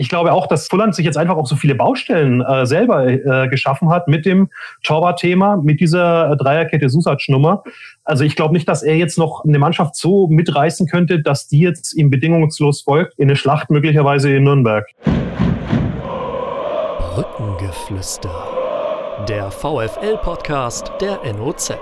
Ich glaube auch, dass Fulland sich jetzt einfach auch so viele Baustellen äh, selber äh, geschaffen hat mit dem Torwart-Thema, mit dieser Dreierkette Susac-Nummer. Also ich glaube nicht, dass er jetzt noch eine Mannschaft so mitreißen könnte, dass die jetzt ihm bedingungslos folgt in eine Schlacht möglicherweise in Nürnberg. Brückengeflüster. Der VFL-Podcast der NOZ.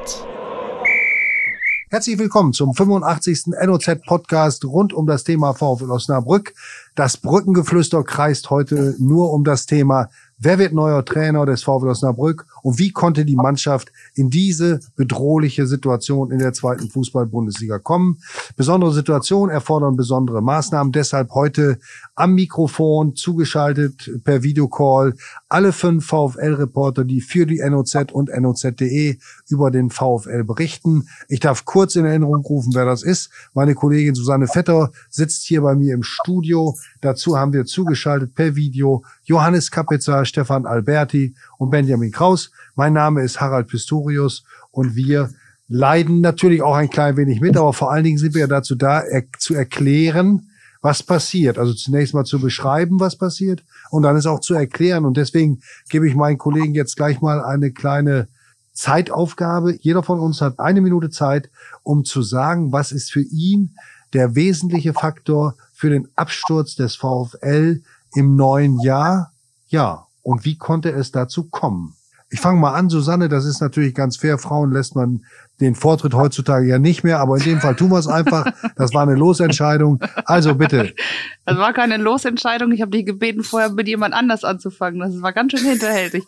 Herzlich willkommen zum 85. NOZ-Podcast rund um das Thema VfL Osnabrück. Das Brückengeflüster kreist heute nur um das Thema Wer wird neuer Trainer des VfL Osnabrück und wie konnte die Mannschaft in diese bedrohliche Situation in der zweiten Fußball-Bundesliga kommen? Besondere Situationen erfordern besondere Maßnahmen. Deshalb heute am Mikrofon zugeschaltet per Videocall alle fünf VfL-Reporter, die für die NOZ und NOZ.de über den VfL berichten. Ich darf kurz in Erinnerung rufen, wer das ist. Meine Kollegin Susanne Vetter sitzt hier bei mir im Studio. Dazu haben wir zugeschaltet per Video Johannes Kapitzer, Stefan Alberti und Benjamin Kraus. Mein Name ist Harald Pistorius und wir leiden natürlich auch ein klein wenig mit, aber vor allen Dingen sind wir ja dazu da, er zu erklären, was passiert. Also zunächst mal zu beschreiben, was passiert und dann ist auch zu erklären. Und deswegen gebe ich meinen Kollegen jetzt gleich mal eine kleine Zeitaufgabe. Jeder von uns hat eine Minute Zeit, um zu sagen, was ist für ihn der wesentliche Faktor für den Absturz des VfL im neuen Jahr? Ja. Und wie konnte es dazu kommen? Ich fange mal an, Susanne, das ist natürlich ganz fair. Frauen lässt man den Vortritt heutzutage ja nicht mehr, aber in dem Fall tun wir es einfach. Das war eine Losentscheidung. Also bitte. Das war keine Losentscheidung. Ich habe dich gebeten, vorher mit jemand anders anzufangen. Das war ganz schön hinterhältig.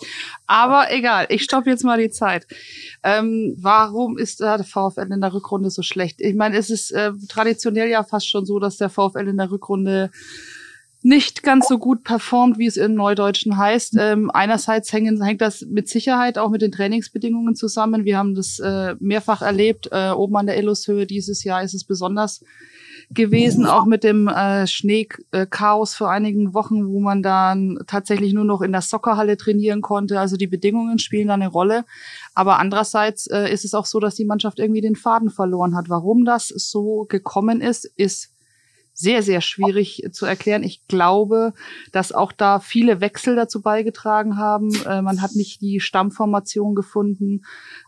Aber egal, ich stoppe jetzt mal die Zeit. Ähm, warum ist der VfL in der Rückrunde so schlecht? Ich meine, es ist äh, traditionell ja fast schon so, dass der VfL in der Rückrunde nicht ganz so gut performt, wie es im Neudeutschen heißt. Ähm, einerseits hängen, hängt das mit Sicherheit auch mit den Trainingsbedingungen zusammen. Wir haben das äh, mehrfach erlebt. Äh, oben an der Illushöhe dieses Jahr ist es besonders gewesen, auch mit dem äh, Schneechaos vor einigen Wochen, wo man dann tatsächlich nur noch in der Soccerhalle trainieren konnte. Also die Bedingungen spielen da eine Rolle. Aber andererseits äh, ist es auch so, dass die Mannschaft irgendwie den Faden verloren hat. Warum das so gekommen ist, ist sehr, sehr schwierig zu erklären. Ich glaube, dass auch da viele Wechsel dazu beigetragen haben. Äh, man hat nicht die Stammformation gefunden,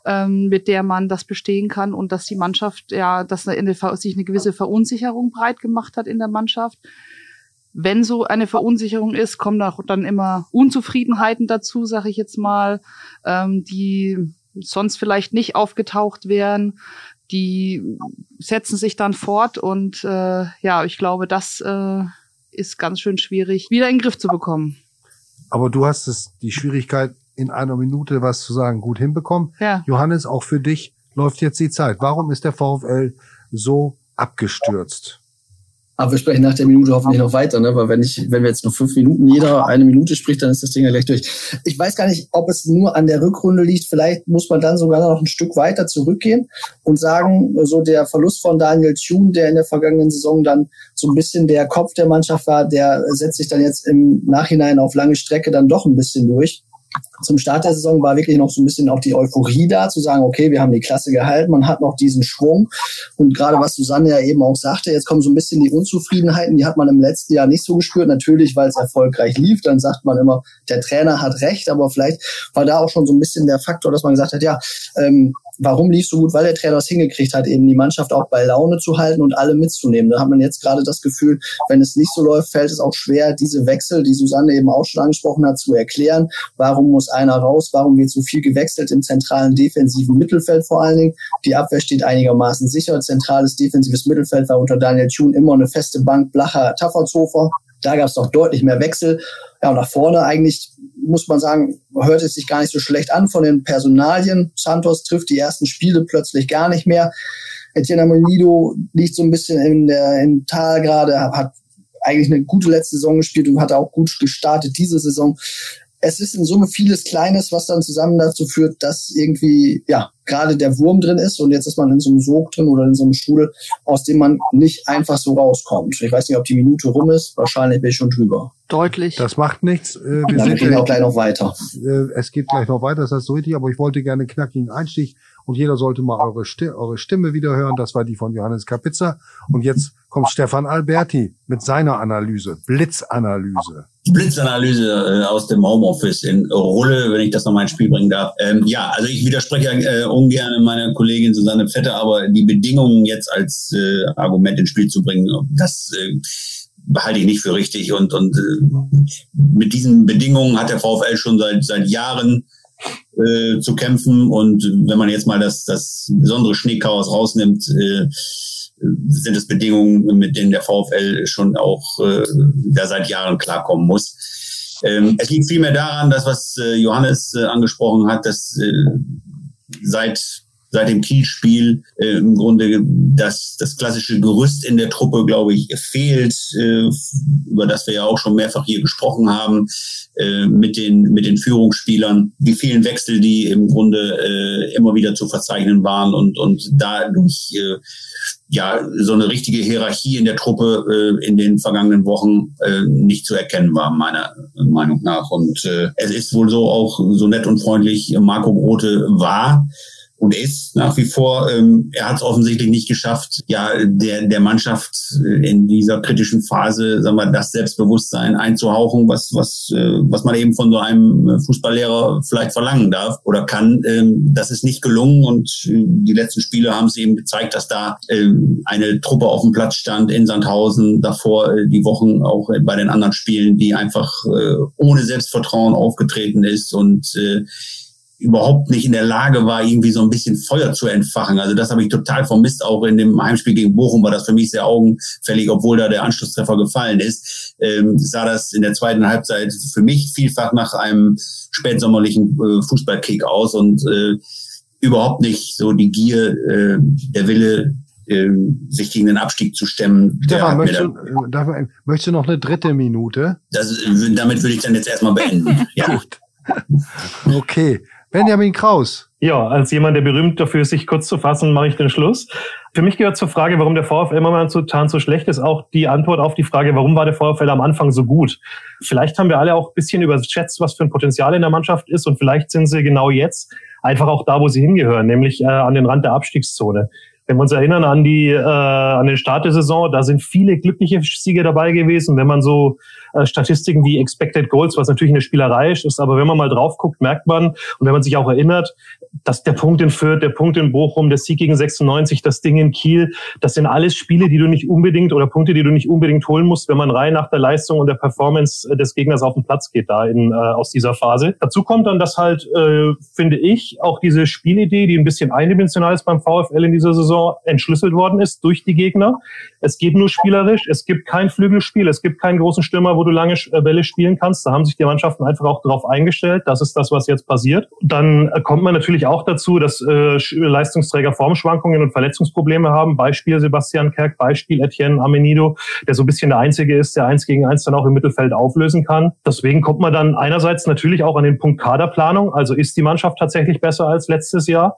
ähm, mit der man das bestehen kann und dass die Mannschaft, ja, dass eine, sich eine gewisse Verunsicherung breit gemacht hat in der Mannschaft. Wenn so eine Verunsicherung ist, kommen auch dann immer Unzufriedenheiten dazu, sage ich jetzt mal, ähm, die sonst vielleicht nicht aufgetaucht wären die setzen sich dann fort und äh, ja, ich glaube, das äh, ist ganz schön schwierig, wieder in den Griff zu bekommen. Aber du hast es, die Schwierigkeit, in einer Minute was zu sagen, gut hinbekommen. Ja. Johannes, auch für dich läuft jetzt die Zeit. Warum ist der VfL so abgestürzt? Aber wir sprechen nach der Minute hoffentlich noch weiter, ne? Weil wenn ich, wenn wir jetzt nur fünf Minuten jeder eine Minute spricht, dann ist das Ding ja gleich durch. Ich weiß gar nicht, ob es nur an der Rückrunde liegt. Vielleicht muss man dann sogar noch ein Stück weiter zurückgehen und sagen, so der Verlust von Daniel Thune, der in der vergangenen Saison dann so ein bisschen der Kopf der Mannschaft war, der setzt sich dann jetzt im Nachhinein auf lange Strecke dann doch ein bisschen durch zum Start der Saison war wirklich noch so ein bisschen auch die Euphorie da, zu sagen, okay, wir haben die Klasse gehalten, man hat noch diesen Schwung. Und gerade was Susanne ja eben auch sagte, jetzt kommen so ein bisschen die Unzufriedenheiten, die hat man im letzten Jahr nicht so gespürt. Natürlich, weil es erfolgreich lief, dann sagt man immer, der Trainer hat recht, aber vielleicht war da auch schon so ein bisschen der Faktor, dass man gesagt hat, ja, ähm, warum lief so gut? Weil der Trainer es hingekriegt hat, eben die Mannschaft auch bei Laune zu halten und alle mitzunehmen. Da hat man jetzt gerade das Gefühl, wenn es nicht so läuft, fällt es auch schwer, diese Wechsel, die Susanne eben auch schon angesprochen hat, zu erklären. Warum muss einer raus? Warum wird so viel gewechselt im zentralen defensiven Mittelfeld vor allen Dingen? Die Abwehr steht einigermaßen sicher. Zentrales defensives Mittelfeld war unter Daniel Thune immer eine feste Bank, Blacher, Taffertshofer. Da gab es doch deutlich mehr Wechsel. Ja, und nach vorne eigentlich muss man sagen, hört es sich gar nicht so schlecht an von den Personalien. Santos trifft die ersten Spiele plötzlich gar nicht mehr. Etienne Amonido liegt so ein bisschen in der, im Tal gerade, hat eigentlich eine gute letzte Saison gespielt und hat auch gut gestartet diese Saison es ist in Summe vieles Kleines, was dann zusammen dazu führt, dass irgendwie, ja, gerade der Wurm drin ist und jetzt ist man in so einem Sog drin oder in so einem Strudel, aus dem man nicht einfach so rauskommt. Ich weiß nicht, ob die Minute rum ist, wahrscheinlich bin ich schon drüber. Deutlich. Das macht nichts. Äh, wir ja, sind gehen auch gleich noch weiter. Äh, es geht gleich noch weiter, das heißt so richtig, aber ich wollte gerne knackigen Einstieg und jeder sollte mal eure, Stimme, eure Stimme wieder hören. Das war die von Johannes Kapitzer. Und jetzt kommt Stefan Alberti mit seiner Analyse, Blitzanalyse. Blitzanalyse äh, aus dem Homeoffice in Rulle, wenn ich das nochmal ins Spiel bringen darf. Ähm, ja, also ich widerspreche äh, ungern meiner Kollegin Susanne Vetter, aber die Bedingungen jetzt als äh, Argument ins Spiel zu bringen, das äh, halte ich nicht für richtig. Und, und äh, mit diesen Bedingungen hat der VfL schon seit, seit Jahren äh, zu kämpfen. Und wenn man jetzt mal das, das besondere Schneechaos rausnimmt, äh, sind es Bedingungen, mit denen der VfL schon auch äh, da seit Jahren klarkommen muss. Ähm, es liegt vielmehr daran, dass was äh, Johannes äh, angesprochen hat, dass äh, seit seit dem Kielspiel äh, im Grunde das, das klassische Gerüst in der Truppe, glaube ich, fehlt, äh, über das wir ja auch schon mehrfach hier gesprochen haben, äh, mit, den, mit den Führungsspielern, die vielen Wechsel, die im Grunde äh, immer wieder zu verzeichnen waren und, und dadurch äh, ja so eine richtige Hierarchie in der Truppe äh, in den vergangenen Wochen äh, nicht zu erkennen war, meiner Meinung nach. Und äh, es ist wohl so auch so nett und freundlich Marco Grote war und ist nach wie vor. Ähm, er hat es offensichtlich nicht geschafft, ja, der, der Mannschaft äh, in dieser kritischen Phase, sagen wir, das Selbstbewusstsein einzuhauchen, was, was, äh, was man eben von so einem Fußballlehrer vielleicht verlangen darf oder kann. Ähm, das ist nicht gelungen und äh, die letzten Spiele haben es eben gezeigt, dass da äh, eine Truppe auf dem Platz stand in Sandhausen, davor äh, die Wochen auch bei den anderen Spielen, die einfach äh, ohne Selbstvertrauen aufgetreten ist und äh, überhaupt nicht in der Lage war, irgendwie so ein bisschen Feuer zu entfachen. Also das habe ich total vermisst. Auch in dem Heimspiel gegen Bochum war das für mich sehr augenfällig, obwohl da der Anschlusstreffer gefallen ist. Ähm, sah das in der zweiten Halbzeit für mich vielfach nach einem spätsommerlichen äh, Fußballkick aus und äh, überhaupt nicht so die Gier, äh, der Wille, äh, sich gegen den Abstieg zu stemmen. Stefan, möchtest, du, darf, möchtest du noch eine dritte Minute? Das, damit würde ich dann jetzt erstmal beenden. ja. Gut. Okay. Benjamin Kraus. Ja, als jemand, der berühmt dafür ist, sich kurz zu fassen, mache ich den Schluss. Für mich gehört zur Frage, warum der VfL momentan so schlecht ist, auch die Antwort auf die Frage, warum war der VfL am Anfang so gut? Vielleicht haben wir alle auch ein bisschen überschätzt, was für ein Potenzial in der Mannschaft ist und vielleicht sind sie genau jetzt einfach auch da, wo sie hingehören, nämlich äh, an den Rand der Abstiegszone. Wenn wir uns erinnern an die äh, an den Start der Saison, da sind viele glückliche Siege dabei gewesen. Wenn man so äh, Statistiken wie Expected Goals, was natürlich eine Spielerei ist, aber wenn man mal drauf guckt, merkt man und wenn man sich auch erinnert, dass der Punkt in Fürth, der Punkt in Bochum, der Sieg gegen 96, das Ding in Kiel, das sind alles Spiele, die du nicht unbedingt oder Punkte, die du nicht unbedingt holen musst, wenn man rein nach der Leistung und der Performance des Gegners auf den Platz geht da in, äh, aus dieser Phase. Dazu kommt dann, dass halt, äh, finde ich, auch diese Spielidee, die ein bisschen eindimensional ist beim VfL in dieser Saison, entschlüsselt worden ist durch die Gegner. Es geht nur spielerisch, es gibt kein Flügelspiel, es gibt keinen großen Stürmer, wo du lange äh, Bälle spielen kannst. Da haben sich die Mannschaften einfach auch darauf eingestellt. Das ist das, was jetzt passiert. Dann äh, kommt man natürlich auch dazu, dass äh, Leistungsträger Formschwankungen und Verletzungsprobleme haben. Beispiel Sebastian Kerk, Beispiel Etienne Amenido, der so ein bisschen der Einzige ist, der eins gegen eins dann auch im Mittelfeld auflösen kann. Deswegen kommt man dann einerseits natürlich auch an den Punkt Kaderplanung. Also ist die Mannschaft tatsächlich besser als letztes Jahr?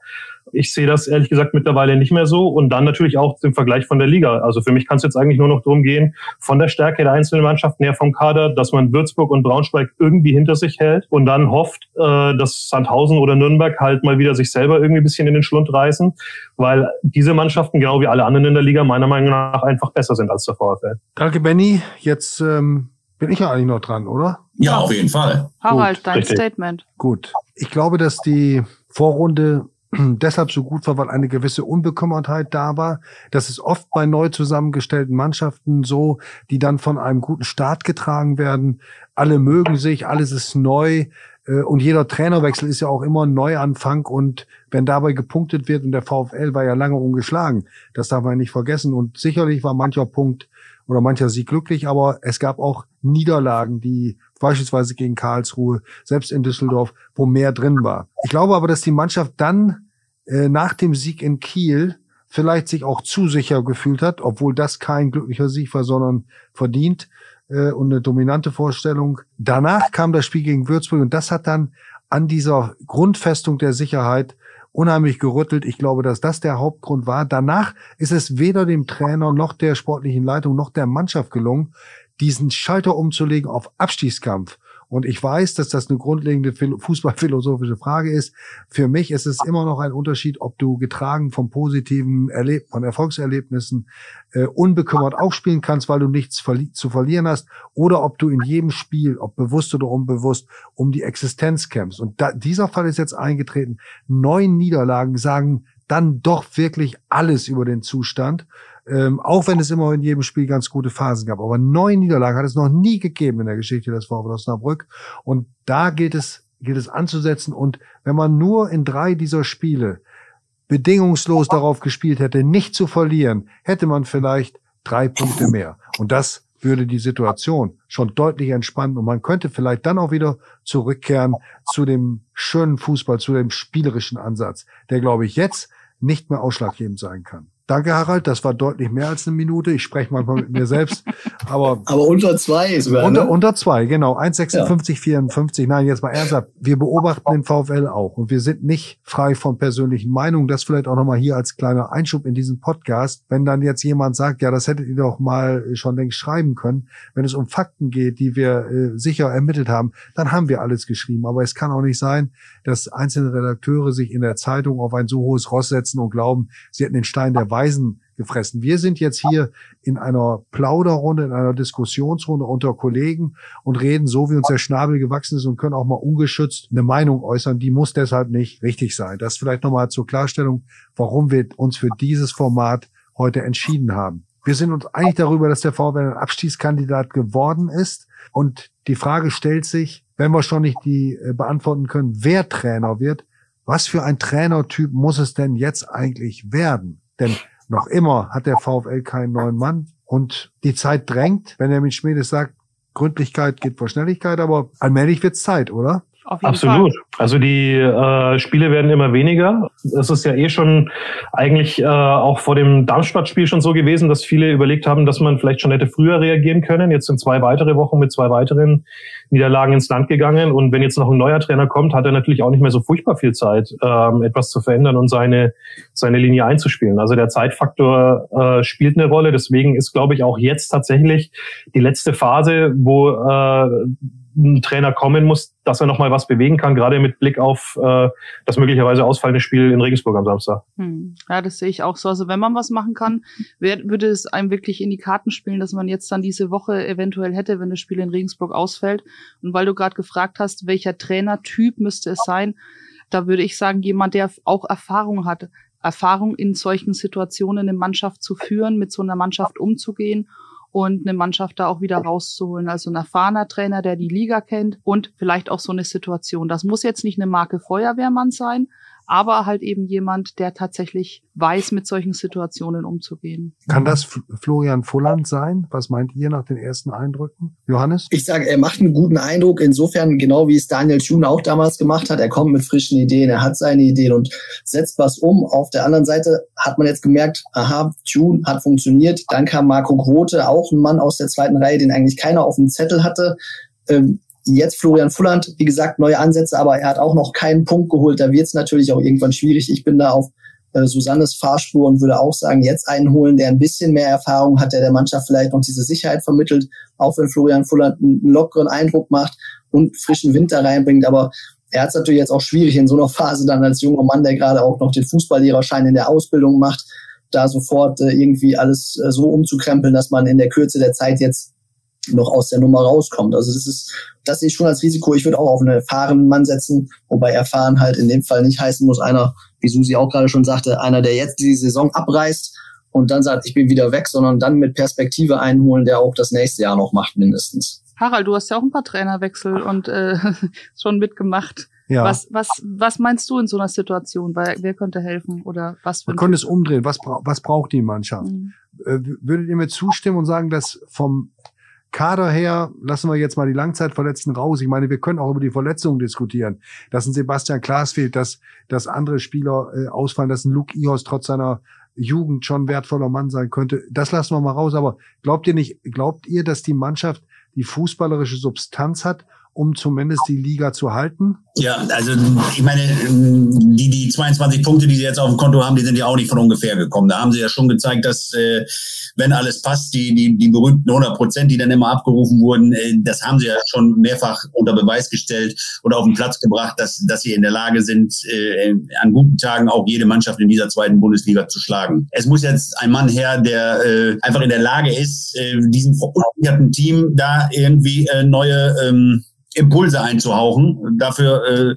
Ich sehe das ehrlich gesagt mittlerweile nicht mehr so. Und dann natürlich auch im Vergleich von der Liga. Also für mich kann es jetzt eigentlich nur noch darum gehen, von der Stärke der einzelnen Mannschaften her vom Kader, dass man Würzburg und Braunschweig irgendwie hinter sich hält und dann hofft, äh, dass Sandhausen oder Nürnberg halt mal wieder sich selber irgendwie ein bisschen in den Schlund reißen, weil diese Mannschaften, genau wie alle anderen in der Liga, meiner Meinung nach einfach besser sind als der VfL. Danke, Benny. Jetzt ähm, bin ich ja eigentlich noch dran, oder? Ja, auf jeden Fall. Harald, Gut. dein Richtig. Statement. Gut. Ich glaube, dass die Vorrunde deshalb so gut war, weil eine gewisse Unbekümmertheit da war. Das ist oft bei neu zusammengestellten Mannschaften so, die dann von einem guten Start getragen werden. Alle mögen sich, alles ist neu. Äh, und jeder Trainerwechsel ist ja auch immer ein Neuanfang. Und wenn dabei gepunktet wird, und der VfL war ja lange ungeschlagen, das darf man nicht vergessen. Und sicherlich war mancher Punkt oder mancher Sieg glücklich, aber es gab auch Niederlagen, die beispielsweise gegen Karlsruhe, selbst in Düsseldorf, wo mehr drin war. Ich glaube aber, dass die Mannschaft dann äh, nach dem Sieg in Kiel vielleicht sich auch zu sicher gefühlt hat, obwohl das kein glücklicher Sieg war, sondern verdient äh, und eine dominante Vorstellung. Danach kam das Spiel gegen Würzburg und das hat dann an dieser Grundfestung der Sicherheit unheimlich gerüttelt. Ich glaube, dass das der Hauptgrund war. Danach ist es weder dem Trainer noch der sportlichen Leitung noch der Mannschaft gelungen, diesen Schalter umzulegen auf Abstiegskampf Und ich weiß, dass das eine grundlegende fußballphilosophische Frage ist. Für mich ist es immer noch ein Unterschied, ob du getragen vom positiven Erleb von Erfolgserlebnissen äh, unbekümmert aufspielen kannst, weil du nichts verli zu verlieren hast, oder ob du in jedem Spiel, ob bewusst oder unbewusst, um die Existenz kämpfst. Und da, dieser Fall ist jetzt eingetreten. Neun Niederlagen sagen dann doch wirklich alles über den Zustand. Ähm, auch wenn es immer in jedem Spiel ganz gute Phasen gab. Aber neun Niederlagen hat es noch nie gegeben in der Geschichte des VfL Osnabrück. Und da gilt es, gilt es anzusetzen. Und wenn man nur in drei dieser Spiele bedingungslos darauf gespielt hätte, nicht zu verlieren, hätte man vielleicht drei Punkte mehr. Und das würde die Situation schon deutlich entspannen und man könnte vielleicht dann auch wieder zurückkehren zu dem schönen Fußball, zu dem spielerischen Ansatz, der, glaube ich, jetzt nicht mehr ausschlaggebend sein kann. Danke, Harald. Das war deutlich mehr als eine Minute. Ich spreche manchmal mit mir selbst. Aber, aber unter zwei sogar. Unter, ne? unter zwei, genau. 1,56, ja. 54. Nein, jetzt mal ernsthaft. Wir beobachten den VfL auch und wir sind nicht frei von persönlichen Meinungen. Das vielleicht auch nochmal hier als kleiner Einschub in diesen Podcast. Wenn dann jetzt jemand sagt, ja, das hättet ihr doch mal schon längst schreiben können. Wenn es um Fakten geht, die wir äh, sicher ermittelt haben, dann haben wir alles geschrieben. Aber es kann auch nicht sein, dass einzelne Redakteure sich in der Zeitung auf ein so hohes Ross setzen und glauben, sie hätten den Stein der Weisen gefressen. Wir sind jetzt hier in einer Plauderrunde, in einer Diskussionsrunde unter Kollegen und reden so, wie uns der Schnabel gewachsen ist und können auch mal ungeschützt eine Meinung äußern. Die muss deshalb nicht richtig sein. Das vielleicht nochmal zur Klarstellung, warum wir uns für dieses Format heute entschieden haben. Wir sind uns einig darüber, dass der VfL ein Abstiegskandidat geworden ist. Und die Frage stellt sich, wenn wir schon nicht die äh, beantworten können, wer Trainer wird, was für ein Trainertyp muss es denn jetzt eigentlich werden? Denn noch immer hat der VfL keinen neuen Mann und die Zeit drängt, wenn er mit Schmiedes sagt, Gründlichkeit geht vor Schnelligkeit, aber allmählich wird's Zeit, oder? Absolut. Fall. Also die äh, Spiele werden immer weniger. Es ist ja eh schon eigentlich äh, auch vor dem Darmstadt-Spiel schon so gewesen, dass viele überlegt haben, dass man vielleicht schon hätte früher reagieren können. Jetzt sind zwei weitere Wochen mit zwei weiteren Niederlagen ins Land gegangen. Und wenn jetzt noch ein neuer Trainer kommt, hat er natürlich auch nicht mehr so furchtbar viel Zeit, ähm, etwas zu verändern und seine, seine Linie einzuspielen. Also der Zeitfaktor äh, spielt eine Rolle. Deswegen ist, glaube ich, auch jetzt tatsächlich die letzte Phase, wo äh, ein Trainer kommen muss, dass er nochmal was bewegen kann, gerade mit Blick auf äh, das möglicherweise ausfallende Spiel in Regensburg am Samstag. Hm. Ja, das sehe ich auch so. Also wenn man was machen kann, wär, würde es einem wirklich in die Karten spielen, dass man jetzt dann diese Woche eventuell hätte, wenn das Spiel in Regensburg ausfällt. Und weil du gerade gefragt hast, welcher Trainertyp müsste es sein, da würde ich sagen, jemand, der auch Erfahrung hat, Erfahrung in solchen Situationen eine Mannschaft zu führen, mit so einer Mannschaft umzugehen und eine Mannschaft da auch wieder rauszuholen. Also ein erfahrener Trainer, der die Liga kennt und vielleicht auch so eine Situation. Das muss jetzt nicht eine Marke Feuerwehrmann sein, aber halt eben jemand, der tatsächlich weiß, mit solchen Situationen umzugehen. Kann das Florian Fulland sein? Was meint ihr nach den ersten Eindrücken? Johannes? Ich sage, er macht einen guten Eindruck, insofern genau wie es Daniel Thune auch damals gemacht hat. Er kommt mit frischen Ideen, er hat seine Ideen und setzt was um. Auf der anderen Seite hat man jetzt gemerkt, aha, Thune hat funktioniert. Dann kam Marco Grote, auch ein Mann aus der zweiten Reihe, den eigentlich keiner auf dem Zettel hatte. Ähm, Jetzt Florian Fulland, wie gesagt, neue Ansätze, aber er hat auch noch keinen Punkt geholt. Da wird es natürlich auch irgendwann schwierig. Ich bin da auf äh, Susannes Fahrspur und würde auch sagen, jetzt einen holen, der ein bisschen mehr Erfahrung hat, der der Mannschaft vielleicht noch diese Sicherheit vermittelt, auch wenn Florian Fulland einen lockeren Eindruck macht und frischen Winter reinbringt. Aber er hat es natürlich jetzt auch schwierig in so einer Phase dann als junger Mann, der gerade auch noch den Fußballlehrerschein in der Ausbildung macht, da sofort äh, irgendwie alles äh, so umzukrempeln, dass man in der Kürze der Zeit jetzt noch aus der Nummer rauskommt. Also das ist, das sehe ich schon als Risiko. Ich würde auch auf einen erfahrenen Mann setzen, wobei erfahren halt in dem Fall nicht heißen muss, einer, wie Susi auch gerade schon sagte, einer, der jetzt die Saison abreißt und dann sagt, ich bin wieder weg, sondern dann mit Perspektive einholen, der auch das nächste Jahr noch macht, mindestens. Harald, du hast ja auch ein paar Trainerwechsel und äh, schon mitgemacht. Ja. Was, was, was meinst du in so einer Situation? Weil, wer könnte helfen oder was? Man könnte es umdrehen. Was, was braucht die Mannschaft? Mhm. Äh, würdet ihr mir zustimmen und sagen, dass vom Kader her, lassen wir jetzt mal die Langzeitverletzten raus. Ich meine, wir können auch über die Verletzungen diskutieren. Dass ein Sebastian Klaas fehlt, dass, dass andere Spieler äh, ausfallen, dass ein Luke Ihos trotz seiner Jugend schon wertvoller Mann sein könnte. Das lassen wir mal raus. Aber glaubt ihr nicht, glaubt ihr, dass die Mannschaft die fußballerische Substanz hat, um zumindest die Liga zu halten? Ja, also ich meine, die, die 22 Punkte, die sie jetzt auf dem Konto haben, die sind ja auch nicht von ungefähr gekommen. Da haben sie ja schon gezeigt, dass äh, wenn alles passt, die, die, die berühmten 100 Prozent, die dann immer abgerufen wurden, äh, das haben sie ja schon mehrfach unter Beweis gestellt und auf den Platz gebracht, dass, dass sie in der Lage sind, äh, an guten Tagen auch jede Mannschaft in dieser zweiten Bundesliga zu schlagen. Es muss jetzt ein Mann her, der äh, einfach in der Lage ist, äh, diesem verunsicherten Team da irgendwie äh, neue ähm, Impulse einzuhauchen. Dafür, äh,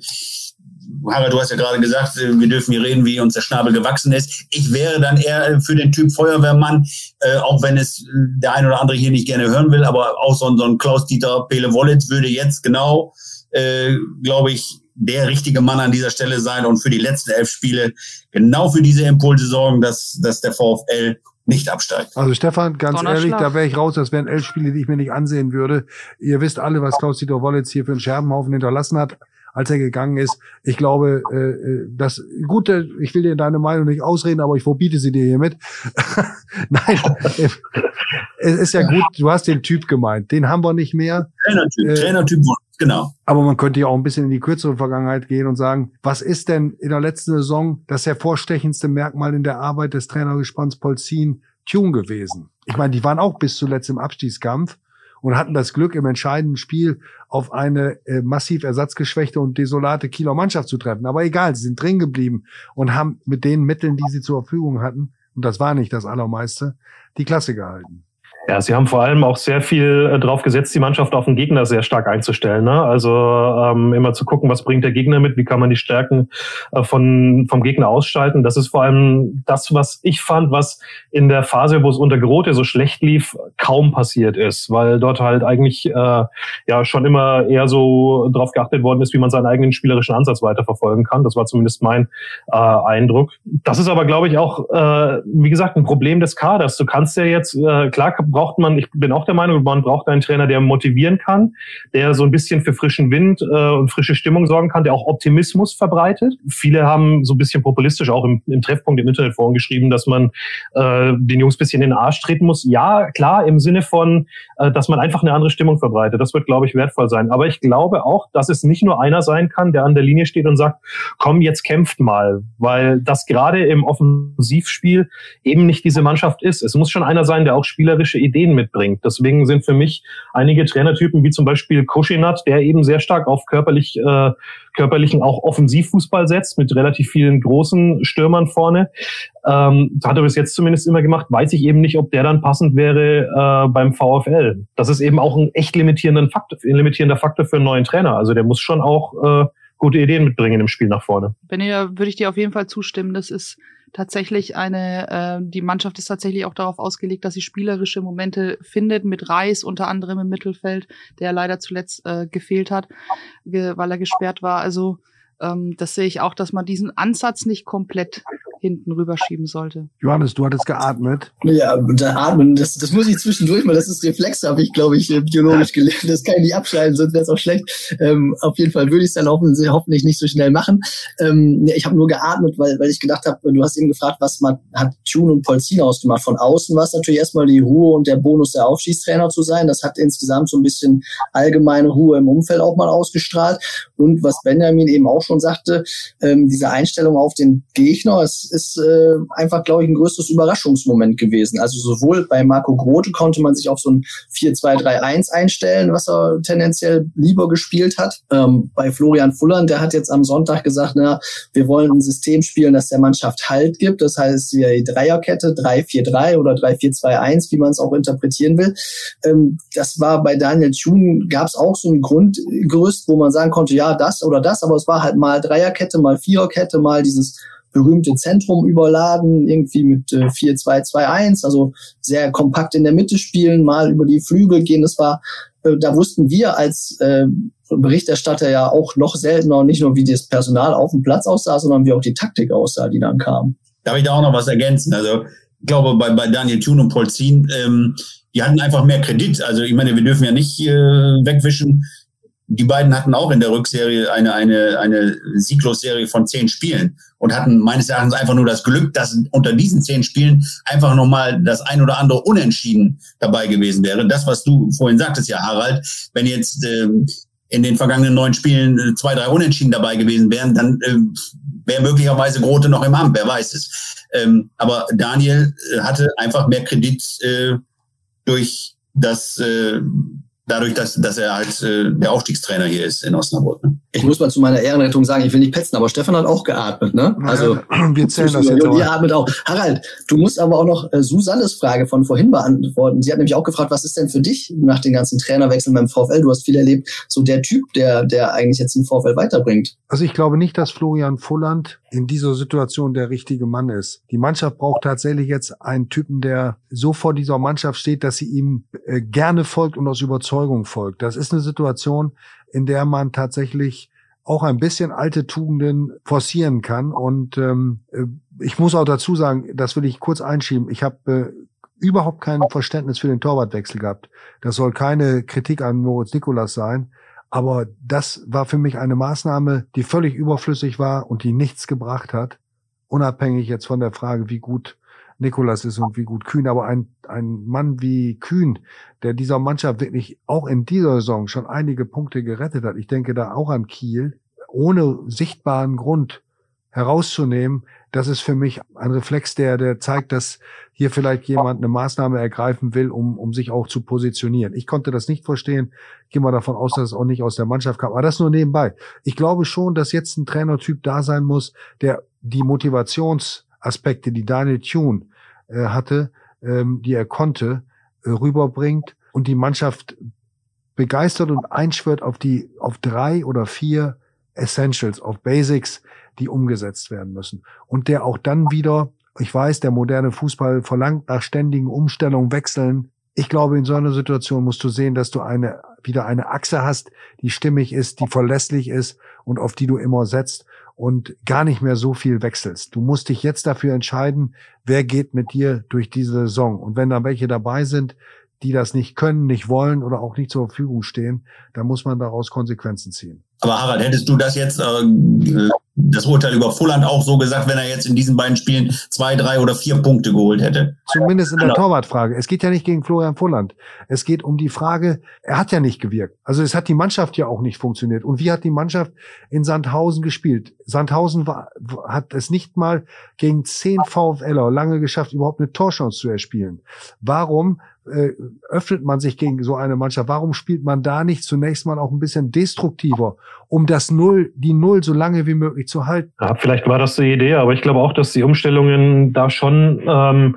Harald, du hast ja gerade gesagt, äh, wir dürfen hier reden, wie uns der Schnabel gewachsen ist. Ich wäre dann eher für den Typ Feuerwehrmann, äh, auch wenn es äh, der ein oder andere hier nicht gerne hören will, aber auch so, ein, so ein Klaus-Dieter Pele-Wollitz würde jetzt genau, äh, glaube ich, der richtige Mann an dieser Stelle sein und für die letzten elf Spiele genau für diese Impulse sorgen, dass, dass der VfL nicht absteigt. Also Stefan, ganz ehrlich, da wäre ich raus. Das wären elf Spiele, die ich mir nicht ansehen würde. Ihr wisst alle, was Klaus-Dieter Wollitz hier für einen Scherbenhaufen hinterlassen hat als er gegangen ist. Ich glaube, äh, äh das gute, ich will dir deine Meinung nicht ausreden, aber ich verbiete sie dir hiermit. Nein, es ist ja gut, du hast den Typ gemeint. Den haben wir nicht mehr. Trainertyp, äh, Trainertyp, genau. Aber man könnte ja auch ein bisschen in die kürzere Vergangenheit gehen und sagen, was ist denn in der letzten Saison das hervorstechendste Merkmal in der Arbeit des Trainergespanns Polzin Tune gewesen? Ich meine, die waren auch bis zuletzt im Abstiegskampf und hatten das Glück, im entscheidenden Spiel auf eine äh, massiv ersatzgeschwächte und desolate Kieler Mannschaft zu treffen. Aber egal, sie sind drin geblieben und haben mit den Mitteln, die sie zur Verfügung hatten, und das war nicht das Allermeiste, die Klasse gehalten. Ja, sie haben vor allem auch sehr viel äh, drauf gesetzt, die Mannschaft auf den Gegner sehr stark einzustellen. Ne? Also ähm, immer zu gucken, was bringt der Gegner mit, wie kann man die Stärken äh, von, vom Gegner ausschalten. Das ist vor allem das, was ich fand, was in der Phase, wo es unter Grote so schlecht lief, kaum passiert ist, weil dort halt eigentlich äh, ja schon immer eher so drauf geachtet worden ist, wie man seinen eigenen spielerischen Ansatz weiterverfolgen kann. Das war zumindest mein äh, Eindruck. Das ist aber, glaube ich, auch, äh, wie gesagt, ein Problem des Kaders. Du kannst ja jetzt, äh, klar, braucht man, ich bin auch der Meinung, man braucht einen Trainer, der motivieren kann, der so ein bisschen für frischen Wind äh, und frische Stimmung sorgen kann, der auch Optimismus verbreitet. Viele haben so ein bisschen populistisch auch im, im Treffpunkt im Internetforum geschrieben, dass man äh, den Jungs bisschen in den Arsch treten muss. Ja, klar, im Sinne von, äh, dass man einfach eine andere Stimmung verbreitet. Das wird, glaube ich, wertvoll sein. Aber ich glaube auch, dass es nicht nur einer sein kann, der an der Linie steht und sagt, komm, jetzt kämpft mal, weil das gerade im Offensivspiel eben nicht diese Mannschaft ist. Es muss schon einer sein, der auch spielerische Ideen mitbringt. Deswegen sind für mich einige Trainertypen wie zum Beispiel Koschinat, der eben sehr stark auf körperlich, äh, körperlichen auch Offensivfußball setzt mit relativ vielen großen Stürmern vorne. Ähm, hat er bis jetzt zumindest immer gemacht. Weiß ich eben nicht, ob der dann passend wäre äh, beim VfL. Das ist eben auch ein echt limitierender Faktor, limitierender Faktor für einen neuen Trainer. Also der muss schon auch äh, gute Ideen mitbringen im Spiel nach vorne. Wenn ihr, würde ich dir auf jeden Fall zustimmen. Das ist tatsächlich eine, äh, die Mannschaft ist tatsächlich auch darauf ausgelegt, dass sie spielerische Momente findet, mit Reis unter anderem im Mittelfeld, der leider zuletzt äh, gefehlt hat, weil er gesperrt war. Also ähm, das sehe ich auch, dass man diesen Ansatz nicht komplett hinten rüberschieben sollte. Johannes, du hattest geatmet. Ja, da atmen, das, das muss ich zwischendurch mal, das ist Reflex, habe ich, glaube ich, biologisch gelernt. Das kann ich nicht abschneiden, sonst wäre es auch schlecht. Ähm, auf jeden Fall würde ich es dann hoffentlich, hoffentlich nicht so schnell machen. Ähm, ich habe nur geatmet, weil, weil ich gedacht habe, du hast eben gefragt, was man hat Tune und Polzin ausgemacht. Von außen war es natürlich erstmal die Ruhe und der Bonus, der Aufschießtrainer zu sein. Das hat insgesamt so ein bisschen allgemeine Ruhe im Umfeld auch mal ausgestrahlt. Und was Benjamin eben auch schon sagte, ähm, diese Einstellung auf den Gegner, es ist äh, einfach, glaube ich, ein größtes Überraschungsmoment gewesen. Also sowohl bei Marco Grote konnte man sich auf so ein 4-2-3-1 einstellen, was er tendenziell lieber gespielt hat. Ähm, bei Florian Fullern, der hat jetzt am Sonntag gesagt, na, wir wollen ein System spielen, das der Mannschaft Halt gibt. Das heißt, die Dreierkette, 3-4-3 oder 3-4-2-1, wie man es auch interpretieren will. Ähm, das war bei Daniel Thun, gab es auch so ein Grundgerüst, wo man sagen konnte, ja, das oder das, aber es war halt mal Dreierkette, mal Viererkette, mal dieses berühmte Zentrum überladen, irgendwie mit äh, 4-2-2-1, also sehr kompakt in der Mitte spielen, mal über die Flügel gehen. Das war, äh, da wussten wir als äh, Berichterstatter ja auch noch seltener, nicht nur wie das Personal auf dem Platz aussah, sondern wie auch die Taktik aussah, die dann kam. Darf ich da auch noch was ergänzen? Also ich glaube, bei, bei Daniel Thun und Paul Zien, ähm, die hatten einfach mehr Kredit. Also ich meine, wir dürfen ja nicht äh, wegwischen, die beiden hatten auch in der Rückserie eine, eine, eine Sieglosserie von zehn Spielen und hatten meines Erachtens einfach nur das Glück, dass unter diesen zehn Spielen einfach nochmal das ein oder andere Unentschieden dabei gewesen wäre. Das, was du vorhin sagtest, ja, Harald, wenn jetzt ähm, in den vergangenen neun Spielen äh, zwei, drei Unentschieden dabei gewesen wären, dann äh, wäre möglicherweise Grote noch im Amt, wer weiß es. Ähm, aber Daniel äh, hatte einfach mehr Kredit äh, durch das äh, dadurch, dass, dass er halt äh, der Aufstiegstrainer hier ist in Osnabrück. Ne? Ich muss mal zu meiner Ehrenrettung sagen, ich will nicht petzen, aber Stefan hat auch geatmet, ne? Also wir zählen das jetzt auch. Ihr atmet auch. Harald, du musst aber auch noch äh, Susannes Frage von vorhin beantworten. Sie hat nämlich auch gefragt, was ist denn für dich nach den ganzen Trainerwechseln beim VfL? Du hast viel erlebt, so der Typ, der der eigentlich jetzt den VfL weiterbringt. Also ich glaube nicht, dass Florian Volland in dieser Situation der richtige Mann ist. Die Mannschaft braucht tatsächlich jetzt einen Typen, der so vor dieser Mannschaft steht, dass sie ihm äh, gerne folgt und aus Überzeugung folgt. Das ist eine Situation, in der man tatsächlich auch ein bisschen alte Tugenden forcieren kann. Und ähm, äh, ich muss auch dazu sagen, das will ich kurz einschieben, ich habe äh, überhaupt kein Verständnis für den Torwartwechsel gehabt. Das soll keine Kritik an Moritz Nikolas sein. Aber das war für mich eine Maßnahme, die völlig überflüssig war und die nichts gebracht hat. Unabhängig jetzt von der Frage, wie gut Nikolas ist und wie gut Kühn. Aber ein, ein Mann wie Kühn, der dieser Mannschaft wirklich auch in dieser Saison schon einige Punkte gerettet hat. Ich denke da auch an Kiel, ohne sichtbaren Grund herauszunehmen, das ist für mich ein Reflex, der, der zeigt, dass hier vielleicht jemand eine Maßnahme ergreifen will, um, um sich auch zu positionieren. Ich konnte das nicht verstehen. Ich gehe mal davon aus, dass es auch nicht aus der Mannschaft kam. Aber das nur nebenbei. Ich glaube schon, dass jetzt ein Trainertyp da sein muss, der die Motivationsaspekte, die Daniel Thune äh, hatte, ähm, die er konnte, äh, rüberbringt und die Mannschaft begeistert und einschwört auf die, auf drei oder vier Essentials, auf Basics, die umgesetzt werden müssen. Und der auch dann wieder, ich weiß, der moderne Fußball verlangt nach ständigen Umstellungen, Wechseln. Ich glaube, in so einer Situation musst du sehen, dass du eine, wieder eine Achse hast, die stimmig ist, die verlässlich ist und auf die du immer setzt und gar nicht mehr so viel wechselst. Du musst dich jetzt dafür entscheiden, wer geht mit dir durch diese Saison. Und wenn da welche dabei sind, die das nicht können, nicht wollen oder auch nicht zur Verfügung stehen, dann muss man daraus Konsequenzen ziehen. Aber Harald, hättest du das jetzt, äh, das Urteil über Fulland auch so gesagt, wenn er jetzt in diesen beiden Spielen zwei, drei oder vier Punkte geholt hätte? Zumindest in der genau. Torwartfrage. Es geht ja nicht gegen Florian Fulland. Es geht um die Frage, er hat ja nicht gewirkt. Also es hat die Mannschaft ja auch nicht funktioniert. Und wie hat die Mannschaft in Sandhausen gespielt? Sandhausen war, hat es nicht mal gegen zehn VfLer lange geschafft, überhaupt eine Torchance zu erspielen. Warum äh, öffnet man sich gegen so eine Mannschaft? Warum spielt man da nicht zunächst mal auch ein bisschen destruktiver, um das Null, die Null so lange wie möglich zu halten? Ja, vielleicht war das die Idee, aber ich glaube auch, dass die Umstellungen da schon ähm,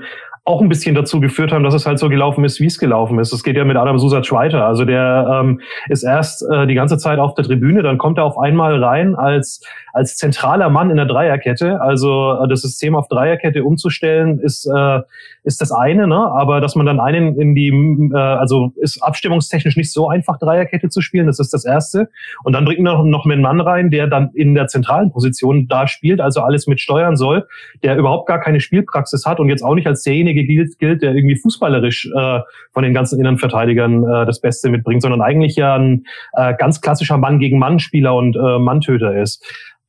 auch ein bisschen dazu geführt haben, dass es halt so gelaufen ist, wie es gelaufen ist. Es geht ja mit Adam Susac weiter. Also der ähm, ist erst äh, die ganze Zeit auf der Tribüne, dann kommt er auf einmal rein als als zentraler Mann in der Dreierkette. Also äh, das System auf Dreierkette umzustellen ist äh, ist das eine, ne? Aber dass man dann einen in die äh, also ist abstimmungstechnisch nicht so einfach Dreierkette zu spielen. Das ist das erste. Und dann bringt man noch noch einen Mann rein, der dann in der zentralen Position da spielt, also alles mit steuern soll, der überhaupt gar keine Spielpraxis hat und jetzt auch nicht als derjenige gilt, gilt der irgendwie fußballerisch äh, von den ganzen Innenverteidigern äh, das Beste mitbringt, sondern eigentlich ja ein äh, ganz klassischer Mann gegen Mann-Spieler und äh, Manntöter ist.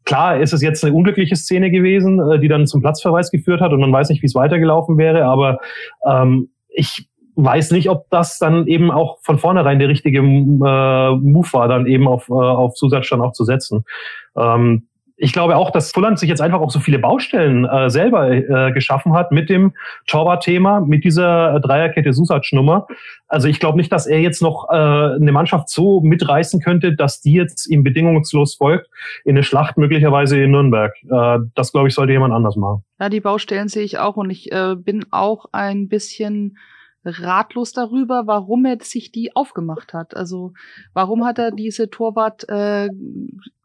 Klar ist es jetzt eine unglückliche Szene gewesen, äh, die dann zum Platzverweis geführt hat und man weiß nicht, wie es weitergelaufen wäre, aber ähm, ich weiß nicht, ob das dann eben auch von vornherein der richtige äh, Move war, dann eben auf, äh, auf Zusatz dann auch zu setzen. Ähm, ich glaube auch, dass Fulland sich jetzt einfach auch so viele Baustellen äh, selber äh, geschaffen hat mit dem Torwart-Thema, mit dieser Dreierkette Susac-Nummer. Also ich glaube nicht, dass er jetzt noch äh, eine Mannschaft so mitreißen könnte, dass die jetzt ihm bedingungslos folgt in eine Schlacht möglicherweise in Nürnberg. Äh, das glaube ich sollte jemand anders machen. Ja, die Baustellen sehe ich auch und ich äh, bin auch ein bisschen ratlos darüber, warum er sich die aufgemacht hat. Also warum hat er diese Torwart äh,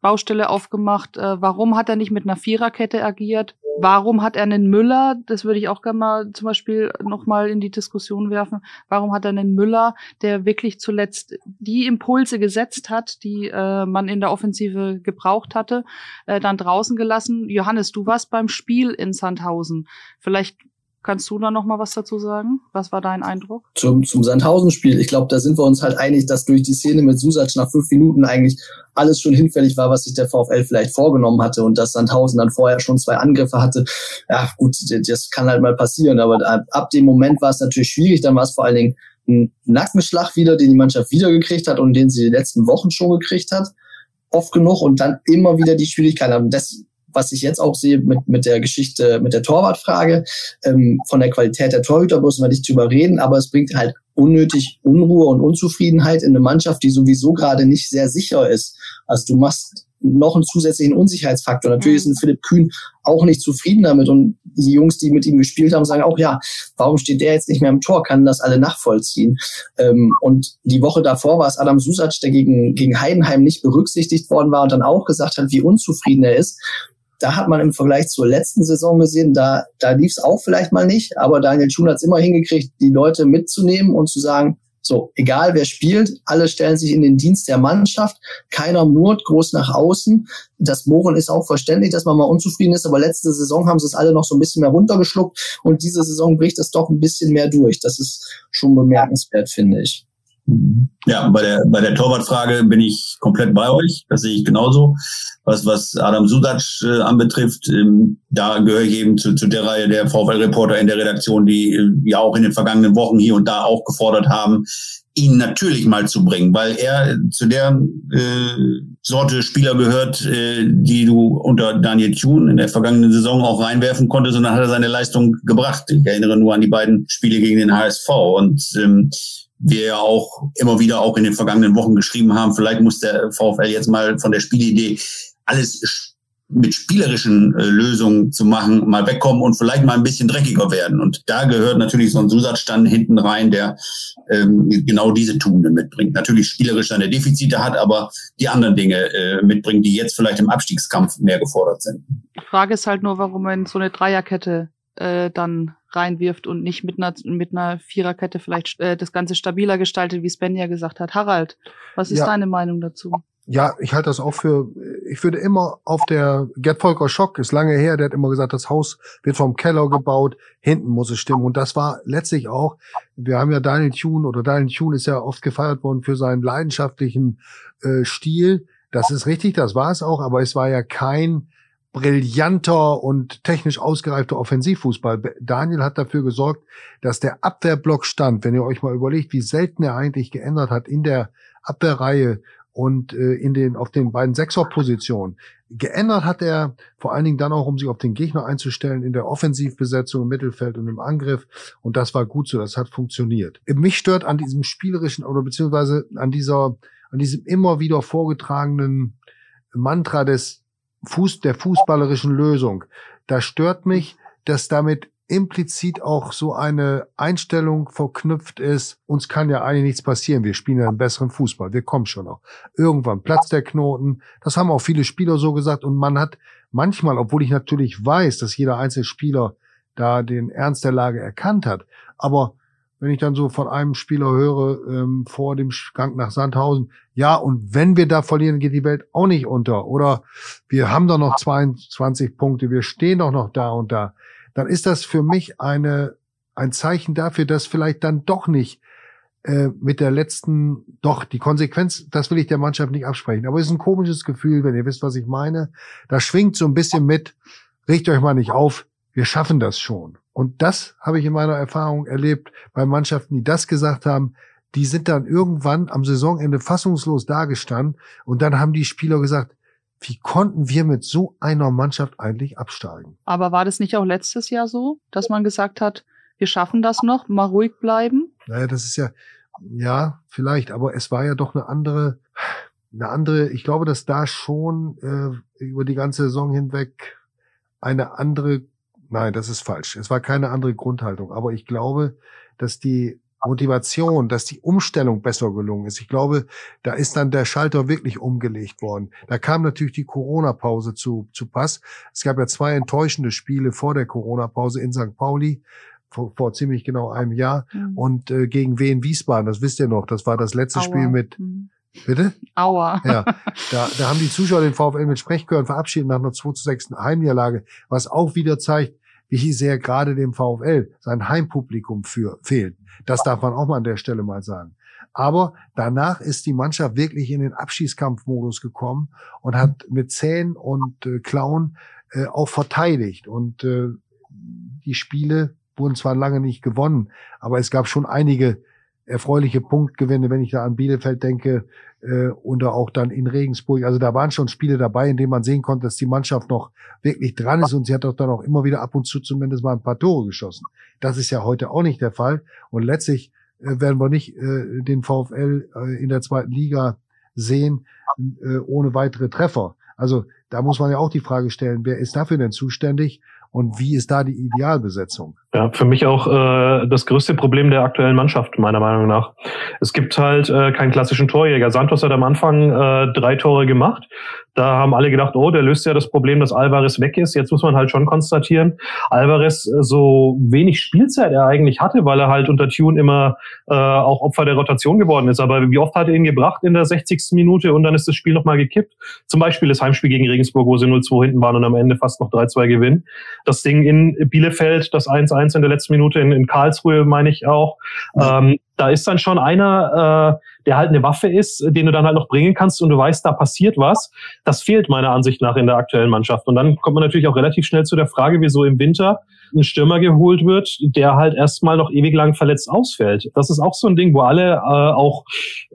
aufgemacht? Äh, warum hat er nicht mit einer Viererkette agiert? Warum hat er einen Müller? Das würde ich auch gerne mal zum Beispiel nochmal in die Diskussion werfen. Warum hat er einen Müller, der wirklich zuletzt die Impulse gesetzt hat, die äh, man in der Offensive gebraucht hatte, äh, dann draußen gelassen? Johannes, du warst beim Spiel in Sandhausen. Vielleicht Kannst du da noch mal was dazu sagen? Was war dein Eindruck? Zum, zum Sandhausen-Spiel. Ich glaube, da sind wir uns halt einig, dass durch die Szene mit Susac nach fünf Minuten eigentlich alles schon hinfällig war, was sich der VfL vielleicht vorgenommen hatte und dass Sandhausen dann vorher schon zwei Angriffe hatte. Ja, gut, das kann halt mal passieren, aber ab dem Moment war es natürlich schwierig. Dann war es vor allen Dingen ein Nackenschlag wieder, den die Mannschaft wieder gekriegt hat und den sie die letzten Wochen schon gekriegt hat, oft genug und dann immer wieder die Schwierigkeit haben. Das, was ich jetzt auch sehe mit, mit der Geschichte, mit der Torwartfrage, ähm, von der Qualität der Torhüter müssen wir nicht drüber reden, aber es bringt halt unnötig Unruhe und Unzufriedenheit in eine Mannschaft, die sowieso gerade nicht sehr sicher ist. Also du machst noch einen zusätzlichen Unsicherheitsfaktor. Natürlich ist ein Philipp Kühn auch nicht zufrieden damit und die Jungs, die mit ihm gespielt haben, sagen auch, ja, warum steht der jetzt nicht mehr im Tor? Kann das alle nachvollziehen? Ähm, und die Woche davor war es Adam Susac, der gegen, gegen Heidenheim nicht berücksichtigt worden war und dann auch gesagt hat, wie unzufrieden er ist. Da hat man im Vergleich zur letzten Saison gesehen, da, da lief es auch vielleicht mal nicht, aber Daniel Schuhn hat es immer hingekriegt, die Leute mitzunehmen und zu sagen, so, egal wer spielt, alle stellen sich in den Dienst der Mannschaft. Keiner murrt groß nach außen. Das Mohren ist auch verständlich, dass man mal unzufrieden ist, aber letzte Saison haben sie es alle noch so ein bisschen mehr runtergeschluckt und diese Saison bricht es doch ein bisschen mehr durch. Das ist schon bemerkenswert, finde ich. Ja, bei der, bei der Torwartfrage bin ich komplett bei euch. Das sehe ich genauso. Was, was Adam Sudac äh, anbetrifft, ähm, da gehöre ich eben zu, zu der Reihe der VfL-Reporter in der Redaktion, die äh, ja auch in den vergangenen Wochen hier und da auch gefordert haben, ihn natürlich mal zu bringen, weil er zu der äh, Sorte Spieler gehört, äh, die du unter Daniel Thune in der vergangenen Saison auch reinwerfen konntest und dann hat er seine Leistung gebracht. Ich erinnere nur an die beiden Spiele gegen den HSV und ähm, wir ja auch immer wieder auch in den vergangenen Wochen geschrieben haben, vielleicht muss der VfL jetzt mal von der Spielidee alles mit spielerischen äh, Lösungen zu machen, mal wegkommen und vielleicht mal ein bisschen dreckiger werden. Und da gehört natürlich so ein Zusatzstand hinten rein, der ähm, genau diese Tugenden mitbringt. Natürlich spielerisch seine Defizite hat, aber die anderen Dinge äh, mitbringt, die jetzt vielleicht im Abstiegskampf mehr gefordert sind. Die Frage ist halt nur, warum man so eine Dreierkette äh, dann reinwirft und nicht mit einer, mit einer Viererkette vielleicht äh, das Ganze stabiler gestaltet, wie Sven ja gesagt hat. Harald, was ist ja. deine Meinung dazu? Ja, ich halte das auch für, ich würde immer auf der, Gerd Volker Schock ist lange her, der hat immer gesagt, das Haus wird vom Keller gebaut, hinten muss es stimmen. Und das war letztlich auch, wir haben ja Daniel Thune oder Daniel Thune ist ja oft gefeiert worden für seinen leidenschaftlichen äh, Stil. Das ist richtig, das war es auch, aber es war ja kein brillanter und technisch ausgereifter Offensivfußball. Daniel hat dafür gesorgt, dass der Abwehrblock stand, wenn ihr euch mal überlegt, wie selten er eigentlich geändert hat in der Abwehrreihe und äh, in den auf den beiden Sechserpositionen. Geändert hat er vor allen Dingen dann auch, um sich auf den Gegner einzustellen, in der Offensivbesetzung im Mittelfeld und im Angriff. Und das war gut so, das hat funktioniert. Mich stört an diesem spielerischen oder beziehungsweise an dieser, an diesem immer wieder vorgetragenen Mantra des Fuß, der fußballerischen Lösung. Da stört mich, dass damit implizit auch so eine Einstellung verknüpft ist, uns kann ja eigentlich nichts passieren, wir spielen ja einen besseren Fußball, wir kommen schon noch. Irgendwann platzt der Knoten, das haben auch viele Spieler so gesagt. Und man hat manchmal, obwohl ich natürlich weiß, dass jeder einzelne Spieler da den Ernst der Lage erkannt hat, aber wenn ich dann so von einem Spieler höre ähm, vor dem Gang nach Sandhausen, ja, und wenn wir da verlieren, geht die Welt auch nicht unter. Oder wir haben doch noch 22 Punkte, wir stehen doch noch da und da. Dann ist das für mich eine, ein Zeichen dafür, dass vielleicht dann doch nicht äh, mit der letzten, doch, die Konsequenz, das will ich der Mannschaft nicht absprechen. Aber es ist ein komisches Gefühl, wenn ihr wisst, was ich meine. Da schwingt so ein bisschen mit, regt euch mal nicht auf, wir schaffen das schon. Und das habe ich in meiner Erfahrung erlebt bei Mannschaften, die das gesagt haben. Die sind dann irgendwann am Saisonende fassungslos dagestanden und dann haben die Spieler gesagt, wie konnten wir mit so einer Mannschaft eigentlich absteigen? Aber war das nicht auch letztes Jahr so, dass man gesagt hat, wir schaffen das noch, mal ruhig bleiben? Naja, das ist ja, ja, vielleicht, aber es war ja doch eine andere, eine andere, ich glaube, dass da schon äh, über die ganze Saison hinweg eine andere Nein, das ist falsch. Es war keine andere Grundhaltung. Aber ich glaube, dass die Motivation, dass die Umstellung besser gelungen ist. Ich glaube, da ist dann der Schalter wirklich umgelegt worden. Da kam natürlich die Corona-Pause zu, zu Pass. Es gab ja zwei enttäuschende Spiele vor der Corona-Pause in St. Pauli vor, vor ziemlich genau einem Jahr mhm. und äh, gegen Wien Wiesbaden, das wisst ihr noch, das war das letzte Aua. Spiel mit mhm. Bitte? Aua. Ja, da, da haben die Zuschauer den VfL mit Sprechchören verabschiedet nach einer 2 zu 6 Heimniederlage, was auch wieder zeigt, wie sehr gerade dem VfL sein Heimpublikum für fehlt. Das darf man auch mal an der Stelle mal sagen. Aber danach ist die Mannschaft wirklich in den Abschießkampfmodus gekommen und hat mit Zähnen und äh, Klauen äh, auch verteidigt. Und äh, die Spiele wurden zwar lange nicht gewonnen, aber es gab schon einige erfreuliche Punktgewinne, wenn ich da an Bielefeld denke, äh, oder auch dann in Regensburg. Also da waren schon Spiele dabei, in denen man sehen konnte, dass die Mannschaft noch wirklich dran ist und sie hat doch dann auch immer wieder ab und zu zumindest mal ein paar Tore geschossen. Das ist ja heute auch nicht der Fall. Und letztlich äh, werden wir nicht äh, den VfL äh, in der zweiten Liga sehen äh, ohne weitere Treffer. Also da muss man ja auch die Frage stellen, wer ist dafür denn zuständig und wie ist da die Idealbesetzung? Ja, für mich auch äh, das größte Problem der aktuellen Mannschaft, meiner Meinung nach. Es gibt halt äh, keinen klassischen Torjäger. Santos hat am Anfang äh, drei Tore gemacht. Da haben alle gedacht, oh, der löst ja das Problem, dass Alvarez weg ist. Jetzt muss man halt schon konstatieren, Alvarez, äh, so wenig Spielzeit er eigentlich hatte, weil er halt unter Tune immer äh, auch Opfer der Rotation geworden ist. Aber wie oft hat er ihn gebracht in der 60. Minute und dann ist das Spiel nochmal gekippt? Zum Beispiel das Heimspiel gegen Regensburg, wo sie 0-2 hinten waren und am Ende fast noch 3-2 gewinnen. Das Ding in Bielefeld, das 1-1 1 in der letzten Minute in, in Karlsruhe, meine ich auch. Ähm, da ist dann schon einer, äh, der halt eine Waffe ist, den du dann halt noch bringen kannst und du weißt, da passiert was. Das fehlt meiner Ansicht nach in der aktuellen Mannschaft. Und dann kommt man natürlich auch relativ schnell zu der Frage, wieso im Winter ein Stürmer geholt wird, der halt erstmal noch ewig lang verletzt ausfällt. Das ist auch so ein Ding, wo alle äh, auch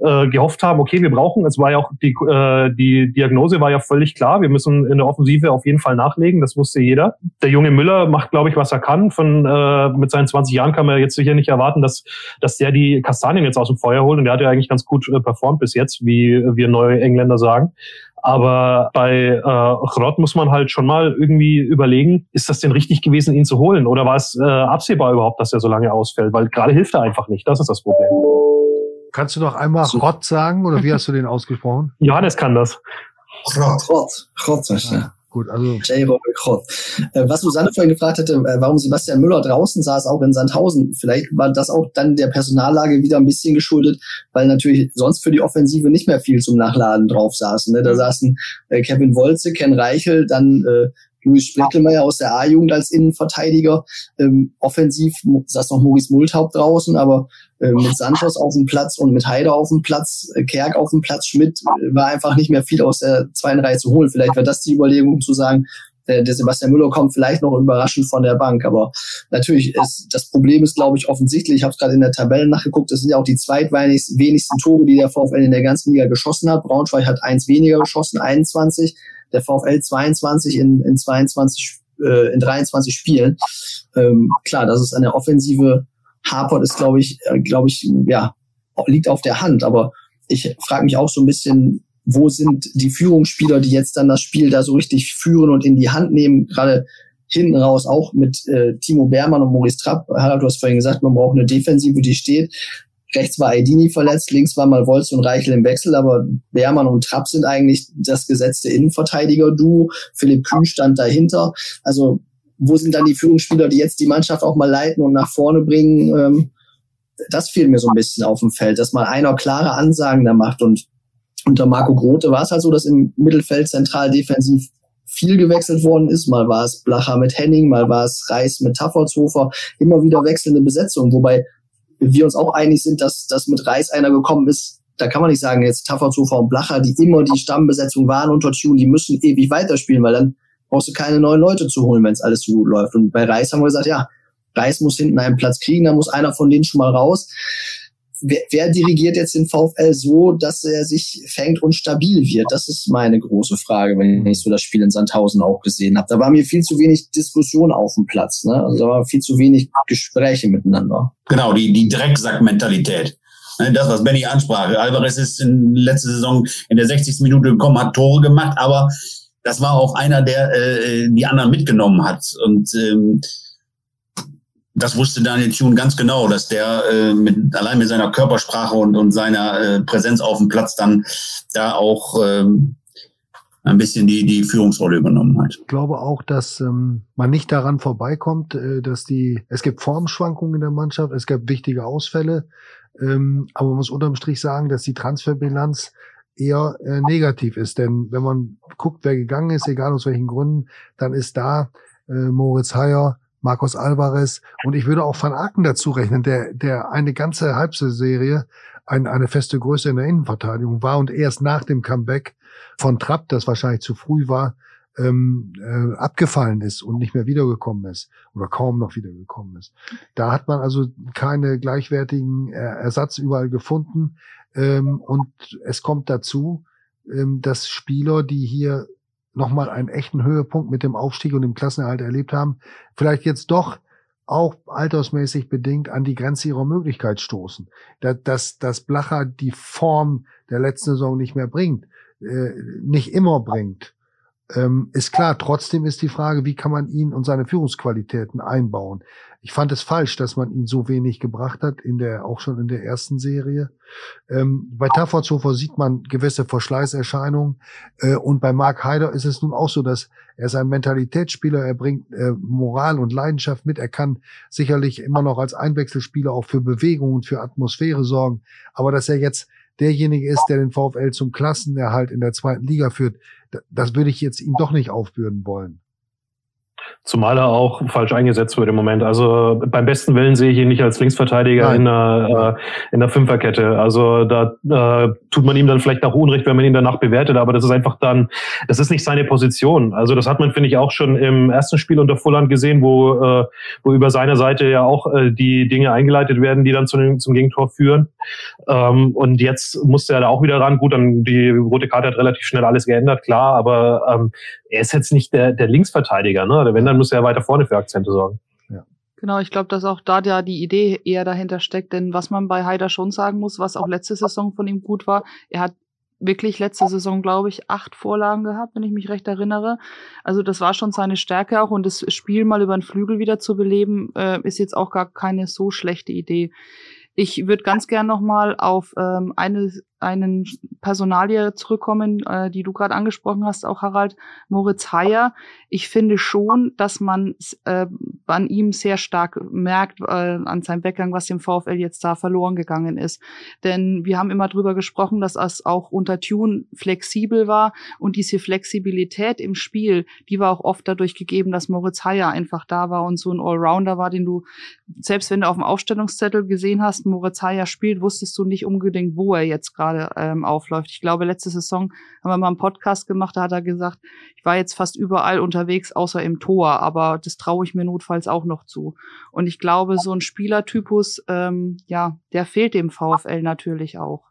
äh, gehofft haben, okay, wir brauchen, es war ja auch die, äh, die Diagnose war ja völlig klar, wir müssen in der Offensive auf jeden Fall nachlegen, das wusste jeder. Der junge Müller macht, glaube ich, was er kann. Von äh, mit seinen 20 Jahren kann man jetzt sicher nicht erwarten, dass, dass der die Kastanien jetzt aus dem Feuer holt und der hat ja eigentlich ganz gut äh, performt bis jetzt, wie wir neue Engländer sagen. Aber bei äh, Chrot muss man halt schon mal irgendwie überlegen, ist das denn richtig gewesen, ihn zu holen? Oder war es äh, absehbar überhaupt, dass er so lange ausfällt? Weil gerade hilft er einfach nicht. Das ist das Problem. Kannst du noch einmal Chrot sagen oder wie hast du den ausgesprochen? Johannes kann das. Chrot. Chrot. Chrot, ja. Gut, also. Äh, was Susanne vorhin gefragt hatte, äh, warum Sebastian Müller draußen saß, auch in Sandhausen, vielleicht war das auch dann der Personallage wieder ein bisschen geschuldet, weil natürlich sonst für die Offensive nicht mehr viel zum Nachladen drauf saßen. Ne? Da saßen äh, Kevin Wolze, Ken Reichel, dann äh, Luis Spleckelmeier aus der A-Jugend als Innenverteidiger. Ähm, offensiv saß noch Maurice Multhaupt draußen, aber äh, mit Santos auf dem Platz und mit Heider auf dem Platz, äh, Kerk auf dem Platz, Schmidt äh, war einfach nicht mehr viel aus der zweiten Reihe zu holen. Vielleicht wäre das die Überlegung zu sagen, der, der Sebastian Müller kommt vielleicht noch überraschend von der Bank. Aber natürlich ist das Problem ist, glaube ich, offensichtlich. Ich habe es gerade in der Tabelle nachgeguckt. Das sind ja auch die zweitwenigsten Tore, die der VfL in der ganzen Liga geschossen hat. Braunschweig hat eins weniger geschossen, 21 der VfL 22 in, in 22 äh, in 23 Spielen. Ähm, klar, das ist eine offensive hapert, ist glaube ich, äh, glaube ich, ja, liegt auf der Hand. Aber ich frage mich auch so ein bisschen, wo sind die Führungsspieler, die jetzt dann das Spiel da so richtig führen und in die Hand nehmen, gerade hinten raus auch mit äh, Timo Bermann und Maurice Trapp. Harald, du hast vorhin gesagt, man braucht eine Defensive, die steht. Rechts war Aidini verletzt, links war mal Wolz und Reichel im Wechsel, aber Beermann und Trapp sind eigentlich das gesetzte Innenverteidiger-Duo. Philipp Kühn stand dahinter. Also wo sind dann die Führungsspieler, die jetzt die Mannschaft auch mal leiten und nach vorne bringen? Ähm, das fehlt mir so ein bisschen auf dem Feld, dass mal einer klare Ansagen da macht. Und unter Marco Grote war es halt so, dass im Mittelfeld zentral defensiv viel gewechselt worden ist. Mal war es Blacher mit Henning, mal war es Reis mit Taffertshofer. Immer wieder wechselnde Besetzung, wobei wir uns auch einig sind, dass, dass mit Reis einer gekommen ist, da kann man nicht sagen, jetzt Tafferzofer und Blacher, die immer die Stammbesetzung waren unter Tune, die müssen ewig weiterspielen, weil dann brauchst du keine neuen Leute zu holen, wenn es alles so gut läuft. Und bei Reis haben wir gesagt, ja, Reis muss hinten einen Platz kriegen, da muss einer von denen schon mal raus wer, wer dirigiert jetzt den VfL so, dass er sich fängt und stabil wird? Das ist meine große Frage, wenn ich so das Spiel in Sandhausen auch gesehen habe. Da war mir viel zu wenig Diskussion auf dem Platz. Ne? Also da war viel zu wenig Gespräche miteinander. Genau, die, die Drecksack-Mentalität. Ne, das, was Benny ansprach. Alvarez ist in letzter Saison in der 60. Minute gekommen, hat Tore gemacht, aber das war auch einer, der äh, die anderen mitgenommen hat. Und ähm, das wusste Daniel Thune ganz genau, dass der äh, mit, allein mit seiner Körpersprache und, und seiner äh, Präsenz auf dem Platz dann da auch ähm, ein bisschen die, die Führungsrolle übernommen hat. Ich glaube auch, dass ähm, man nicht daran vorbeikommt, äh, dass die, es gibt Formschwankungen in der Mannschaft, es gibt wichtige Ausfälle, ähm, aber man muss unterm Strich sagen, dass die Transferbilanz eher äh, negativ ist. Denn wenn man guckt, wer gegangen ist, egal aus welchen Gründen, dann ist da äh, Moritz Heyer, Marcos Alvarez und ich würde auch Van Aken dazu rechnen, der, der eine ganze Halbserie ein, eine feste Größe in der Innenverteidigung war und erst nach dem Comeback von Trapp, das wahrscheinlich zu früh war, ähm, äh, abgefallen ist und nicht mehr wiedergekommen ist oder kaum noch wiedergekommen ist. Da hat man also keine gleichwertigen äh, Ersatz überall gefunden. Ähm, und es kommt dazu, ähm, dass Spieler, die hier nochmal einen echten Höhepunkt mit dem Aufstieg und dem Klassenerhalt erlebt haben, vielleicht jetzt doch auch altersmäßig bedingt an die Grenze ihrer Möglichkeit stoßen. Dass, dass, dass Blacher die Form der letzten Saison nicht mehr bringt, äh, nicht immer bringt, ähm, ist klar. Trotzdem ist die Frage, wie kann man ihn und seine Führungsqualitäten einbauen? Ich fand es falsch, dass man ihn so wenig gebracht hat, in der, auch schon in der ersten Serie. Ähm, bei Taffertshofer sieht man gewisse Verschleißerscheinungen. Äh, und bei Mark Heider ist es nun auch so, dass er ist ein Mentalitätsspieler, er bringt äh, Moral und Leidenschaft mit. Er kann sicherlich immer noch als Einwechselspieler auch für Bewegung und für Atmosphäre sorgen. Aber dass er jetzt derjenige ist, der den VfL zum Klassenerhalt in der zweiten Liga führt, das würde ich jetzt ihm doch nicht aufbürden wollen. Zumal er auch falsch eingesetzt wird im Moment. Also beim besten Willen sehe ich ihn nicht als Linksverteidiger in der, äh, in der Fünferkette. Also da äh, tut man ihm dann vielleicht nach Unrecht, wenn man ihn danach bewertet, aber das ist einfach dann, das ist nicht seine Position. Also das hat man, finde ich, auch schon im ersten Spiel unter Fulland gesehen, wo, äh, wo über seine Seite ja auch äh, die Dinge eingeleitet werden, die dann zum, zum Gegentor führen. Ähm, und jetzt musste er da auch wieder ran. Gut, dann die rote Karte hat relativ schnell alles geändert, klar, aber ähm, er ist jetzt nicht der, der Linksverteidiger, ne? Wenn, dann muss er weiter vorne für Akzente sorgen. Ja. Genau, ich glaube, dass auch da ja die Idee eher dahinter steckt, denn was man bei Haider schon sagen muss, was auch letzte Saison von ihm gut war, er hat wirklich letzte Saison, glaube ich, acht Vorlagen gehabt, wenn ich mich recht erinnere. Also das war schon seine Stärke auch und das Spiel mal über den Flügel wieder zu beleben, äh, ist jetzt auch gar keine so schlechte Idee. Ich würde ganz gern nochmal auf ähm, eine einen Personalie zurückkommen, äh, die du gerade angesprochen hast, auch Harald Moritz Heyer. Ich finde schon, dass man äh, an ihm sehr stark merkt, äh, an seinem Weggang, was dem VfL jetzt da verloren gegangen ist. Denn wir haben immer drüber gesprochen, dass es auch unter Tune flexibel war und diese Flexibilität im Spiel, die war auch oft dadurch gegeben, dass Moritz Heyer einfach da war und so ein Allrounder war, den du, selbst wenn du auf dem Aufstellungszettel gesehen hast, Moritz Heyer spielt, wusstest du nicht unbedingt, wo er jetzt gerade gerade ähm, aufläuft. Ich glaube, letzte Saison haben wir mal einen Podcast gemacht, da hat er gesagt, ich war jetzt fast überall unterwegs, außer im Tor, aber das traue ich mir notfalls auch noch zu. Und ich glaube, so ein Spielertypus, ähm, ja, der fehlt dem VfL natürlich auch.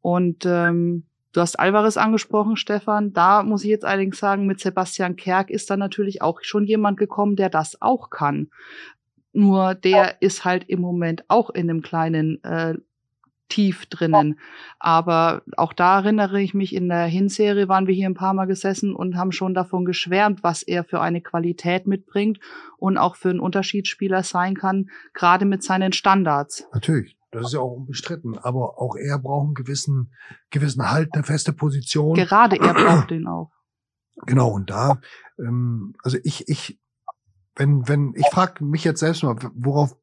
Und ähm, Du hast Alvarez angesprochen, Stefan. Da muss ich jetzt allerdings sagen, mit Sebastian Kerk ist da natürlich auch schon jemand gekommen, der das auch kann. Nur der ist halt im Moment auch in einem kleinen äh, tief drinnen. Aber auch da erinnere ich mich, in der Hinserie waren wir hier ein paar Mal gesessen und haben schon davon geschwärmt, was er für eine Qualität mitbringt und auch für einen Unterschiedsspieler sein kann, gerade mit seinen Standards. Natürlich. Das ist ja auch unbestritten. Aber auch er braucht einen gewissen, gewissen Halt, eine feste Position. Gerade er braucht den auch. Genau, und da, ähm, also ich, ich wenn, wenn, ich frage mich jetzt selbst mal, worauf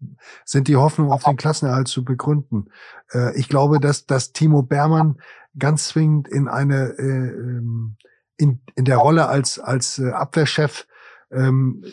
sind die Hoffnungen auf den Klassenerhalt zu begründen? Äh, ich glaube, dass, dass Timo Bermann ganz zwingend in eine, äh, ähm, in, in der Rolle als, als äh, Abwehrchef ähm,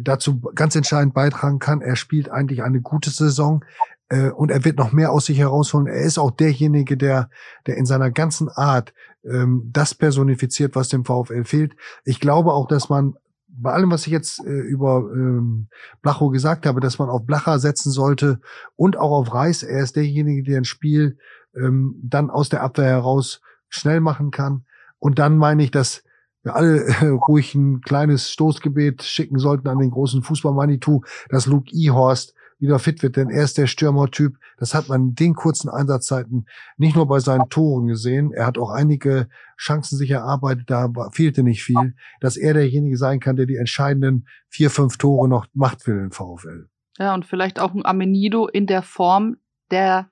dazu ganz entscheidend beitragen kann. Er spielt eigentlich eine gute Saison äh, und er wird noch mehr aus sich herausholen. Er ist auch derjenige, der, der in seiner ganzen Art ähm, das personifiziert, was dem VfL fehlt. Ich glaube auch, dass man bei allem, was ich jetzt äh, über ähm, Blacho gesagt habe, dass man auf Blacher setzen sollte und auch auf Reis. Er ist derjenige, der ein Spiel ähm, dann aus der Abwehr heraus schnell machen kann. Und dann meine ich, dass wir alle äh, ruhig ein kleines Stoßgebet schicken sollten an den großen Fußball-Manitou, dass Luke Ehorst wieder fit wird, denn er ist der Stürmertyp. Das hat man in den kurzen Einsatzzeiten nicht nur bei seinen Toren gesehen. Er hat auch einige Chancen sich erarbeitet, da fehlte nicht viel, dass er derjenige sein kann, der die entscheidenden vier, fünf Tore noch macht für den VfL. Ja, und vielleicht auch ein Amenido in der Form der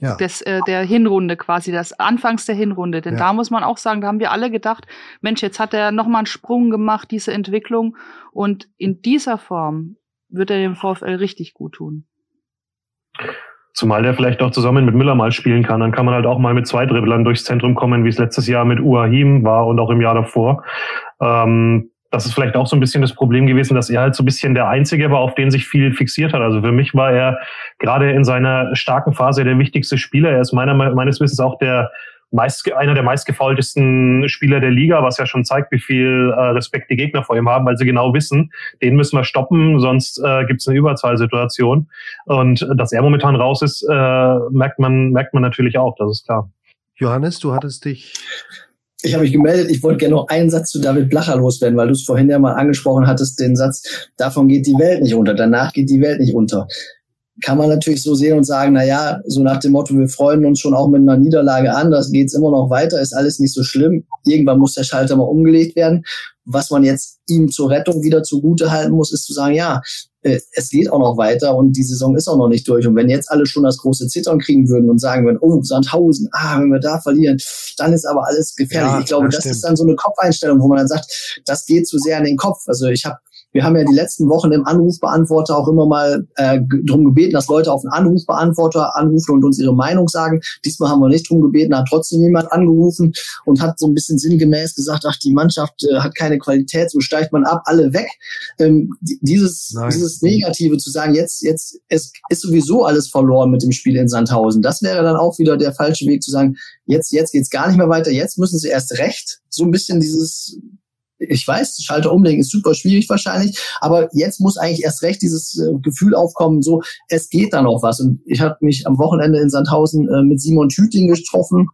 ja. des, äh, der Hinrunde quasi, das Anfangs der Hinrunde. Denn ja. da muss man auch sagen, da haben wir alle gedacht, Mensch, jetzt hat er nochmal einen Sprung gemacht, diese Entwicklung. Und in dieser Form wird er dem VfL richtig gut tun. Zumal der vielleicht auch zusammen mit Müller mal spielen kann. Dann kann man halt auch mal mit zwei Dribblern durchs Zentrum kommen, wie es letztes Jahr mit Uahim war und auch im Jahr davor. Ähm, das ist vielleicht auch so ein bisschen das Problem gewesen, dass er halt so ein bisschen der Einzige war, auf den sich viel fixiert hat. Also für mich war er gerade in seiner starken Phase der wichtigste Spieler. Er ist meiner, meines Wissens auch der meist, einer der meistgefaultesten Spieler der Liga, was ja schon zeigt, wie viel äh, Respekt die Gegner vor ihm haben, weil sie genau wissen, den müssen wir stoppen, sonst äh, gibt es eine Überzahlsituation. Und dass er momentan raus ist, äh, merkt man, merkt man natürlich auch, das ist klar. Johannes, du hattest dich ich habe mich gemeldet, ich wollte gerne noch einen Satz zu David Blacher loswerden, weil du es vorhin ja mal angesprochen hattest, den Satz, davon geht die Welt nicht unter, danach geht die Welt nicht unter. Kann man natürlich so sehen und sagen, na ja, so nach dem Motto, wir freuen uns schon auch mit einer Niederlage an, das geht's immer noch weiter, ist alles nicht so schlimm. Irgendwann muss der Schalter mal umgelegt werden. Was man jetzt ihm zur Rettung wieder zugute halten muss, ist zu sagen, ja, äh, es geht auch noch weiter und die Saison ist auch noch nicht durch. Und wenn jetzt alle schon das große Zittern kriegen würden und sagen würden, oh, Sandhausen, ah, wenn wir da verlieren, dann ist aber alles gefährlich. Ja, ich glaube, das, das ist dann so eine Kopfeinstellung, wo man dann sagt, das geht zu sehr in den Kopf. Also ich habe wir haben ja die letzten Wochen im Anrufbeantworter auch immer mal äh, darum gebeten, dass Leute auf den Anrufbeantworter anrufen und uns ihre Meinung sagen. Diesmal haben wir nicht darum gebeten, hat trotzdem jemand angerufen und hat so ein bisschen sinngemäß gesagt, ach, die Mannschaft äh, hat keine Qualität, so steigt man ab, alle weg. Ähm, dieses, dieses Negative zu sagen, jetzt, jetzt es ist sowieso alles verloren mit dem Spiel in Sandhausen. Das wäre dann auch wieder der falsche Weg zu sagen, jetzt, jetzt geht's gar nicht mehr weiter, jetzt müssen sie erst recht. So ein bisschen dieses ich weiß, Schalter umlegen ist super schwierig wahrscheinlich, aber jetzt muss eigentlich erst recht dieses äh, Gefühl aufkommen, so, es geht da noch was. Und ich habe mich am Wochenende in Sandhausen äh, mit Simon Tüting getroffen.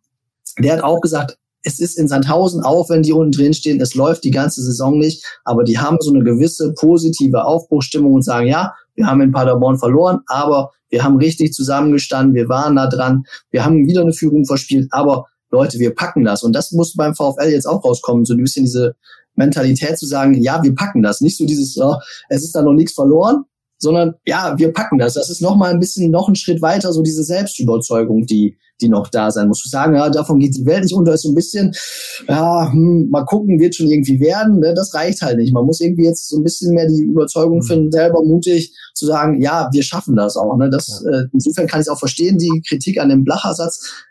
Der hat auch gesagt, es ist in Sandhausen, auch wenn die unten drin stehen, es läuft die ganze Saison nicht, aber die haben so eine gewisse positive Aufbruchstimmung und sagen, ja, wir haben in Paderborn verloren, aber wir haben richtig zusammengestanden, wir waren da dran, wir haben wieder eine Führung verspielt, aber Leute, wir packen das. Und das muss beim VfL jetzt auch rauskommen, so ein bisschen diese Mentalität zu sagen, ja, wir packen das. Nicht so dieses, oh, es ist da noch nichts verloren, sondern ja, wir packen das. Das ist noch mal ein bisschen, noch ein Schritt weiter, so diese Selbstüberzeugung, die, die noch da sein muss. Zu sagen, ja, davon geht die Welt nicht unter, ist so ein bisschen, ja, hm, mal gucken, wird schon irgendwie werden. Ne? Das reicht halt nicht. Man muss irgendwie jetzt so ein bisschen mehr die Überzeugung mhm. finden, selber mutig zu sagen, ja, wir schaffen das auch. Ne? Das, ja. äh, insofern kann ich auch verstehen, die Kritik an dem Blacher-Satz.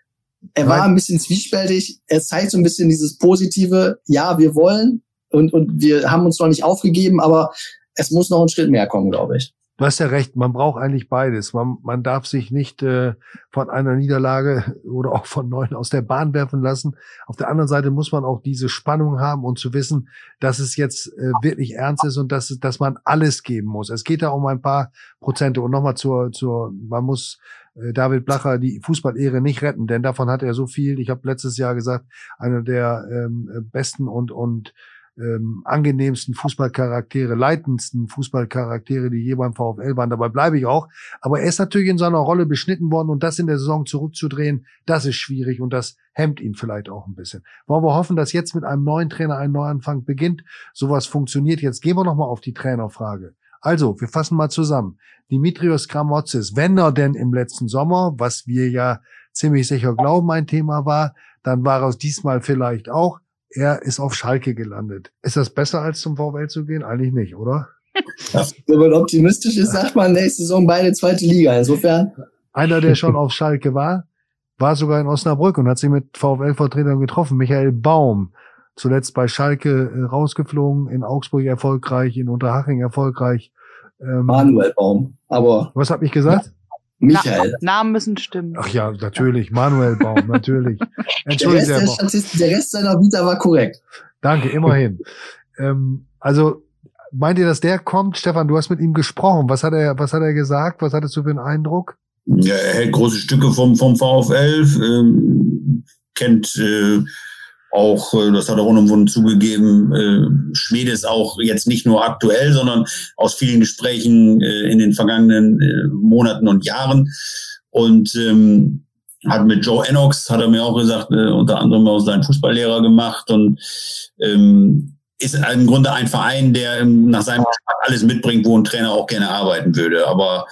Er war ein bisschen zwiespältig. Er zeigt so ein bisschen dieses positive, ja, wir wollen, und, und wir haben uns noch nicht aufgegeben, aber es muss noch ein Schritt mehr kommen, glaube ich. Du hast ja recht, man braucht eigentlich beides. Man, man darf sich nicht äh, von einer Niederlage oder auch von neun aus der Bahn werfen lassen. Auf der anderen Seite muss man auch diese Spannung haben und zu wissen, dass es jetzt äh, wirklich ernst ist und dass, dass man alles geben muss. Es geht da um ein paar Prozente. Und nochmal zur, zur, man muss äh, David Blacher die Fußballehre nicht retten, denn davon hat er so viel. Ich habe letztes Jahr gesagt, einer der ähm, besten und, und ähm, angenehmsten Fußballcharaktere, leitendsten Fußballcharaktere, die je beim VfL waren. Dabei bleibe ich auch. Aber er ist natürlich in seiner Rolle beschnitten worden und das in der Saison zurückzudrehen, das ist schwierig und das hemmt ihn vielleicht auch ein bisschen. Wollen wir hoffen, dass jetzt mit einem neuen Trainer ein Neuanfang beginnt. Sowas funktioniert. Jetzt gehen wir nochmal auf die Trainerfrage. Also, wir fassen mal zusammen. Dimitrios Kramotzis, wenn er denn im letzten Sommer, was wir ja ziemlich sicher glauben, ein Thema war, dann war es diesmal vielleicht auch er ist auf Schalke gelandet. Ist das besser als zum VfL zu gehen? Eigentlich nicht, oder? Wenn man optimistisch ist, sagt man nächste Saison beide zweite Liga. Insofern. Einer, der schon auf Schalke war, war sogar in Osnabrück und hat sich mit VfL-Vertretern getroffen. Michael Baum, zuletzt bei Schalke äh, rausgeflogen, in Augsburg erfolgreich, in Unterhaching erfolgreich. Ähm, Manuel Baum, aber. Was hab ich gesagt? Michael. Na, Namen müssen stimmen. Ach ja, natürlich. Manuel Baum, natürlich. Entschuldigung. Der Rest, der, der Rest seiner Vita war korrekt. Danke, immerhin. ähm, also, meint ihr, dass der kommt? Stefan, du hast mit ihm gesprochen. Was hat er, was hat er gesagt? Was hattest du für einen Eindruck? Ja, er hält große Stücke vom, vom VfL, ähm, kennt äh, auch, äh, das hat er unumwunden zugegeben, äh, Schwede ist auch jetzt nicht nur aktuell, sondern aus vielen Gesprächen äh, in den vergangenen äh, Monaten und Jahren. Und ähm, hat mit Joe Enox, hat er mir auch gesagt, äh, unter anderem auch seinen Fußballlehrer gemacht und ähm, ist im Grunde ein Verein, der nach seinem Geschmack alles mitbringt, wo ein Trainer auch gerne arbeiten würde. Aber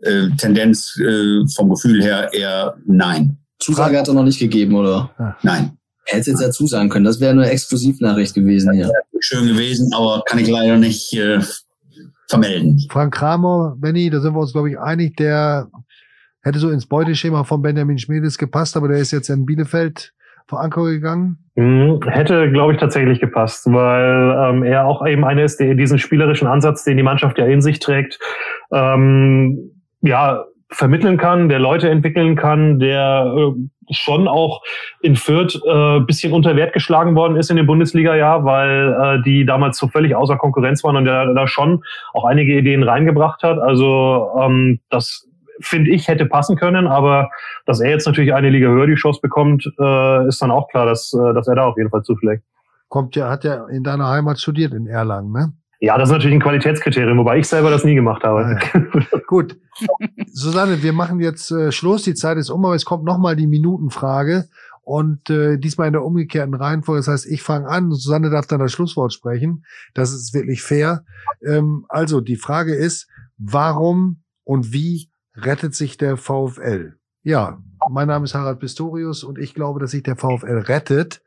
äh, Tendenz äh, vom Gefühl her eher nein. Zusage hat er noch nicht gegeben, oder? Nein. Er hätte jetzt dazu sagen können, das wäre eine Exklusivnachricht gewesen hier. Schön gewesen, aber kann ich leider nicht äh, vermelden. Frank Kramer, Benny, da sind wir uns, glaube ich, einig, der hätte so ins Beuteschema von Benjamin Schmiedes gepasst, aber der ist jetzt in Bielefeld vor Anker gegangen? Mhm, hätte, glaube ich, tatsächlich gepasst, weil ähm, er auch eben einer ist, der diesen spielerischen Ansatz, den die Mannschaft ja in sich trägt, ähm, ja, vermitteln kann, der Leute entwickeln kann, der äh, schon auch in Fürth äh, bisschen unter Wert geschlagen worden ist in dem Bundesliga-Jahr, weil äh, die damals so völlig außer Konkurrenz waren und der da schon auch einige Ideen reingebracht hat. Also ähm, das finde ich, hätte passen können, aber dass er jetzt natürlich eine Liga höher die Chance bekommt, äh, ist dann auch klar, dass, äh, dass er da auf jeden Fall zuschlägt. Kommt ja, hat ja in deiner Heimat studiert in Erlangen, ne? Ja, das ist natürlich ein Qualitätskriterium, wobei ich selber das nie gemacht habe. Ja. Gut. Susanne, wir machen jetzt äh, Schluss. Die Zeit ist um, aber es kommt nochmal die Minutenfrage. Und äh, diesmal in der umgekehrten Reihenfolge. Das heißt, ich fange an, Susanne darf dann das Schlusswort sprechen. Das ist wirklich fair. Ähm, also, die Frage ist, warum und wie rettet sich der VfL? Ja, mein Name ist Harald Pistorius und ich glaube, dass sich der VfL rettet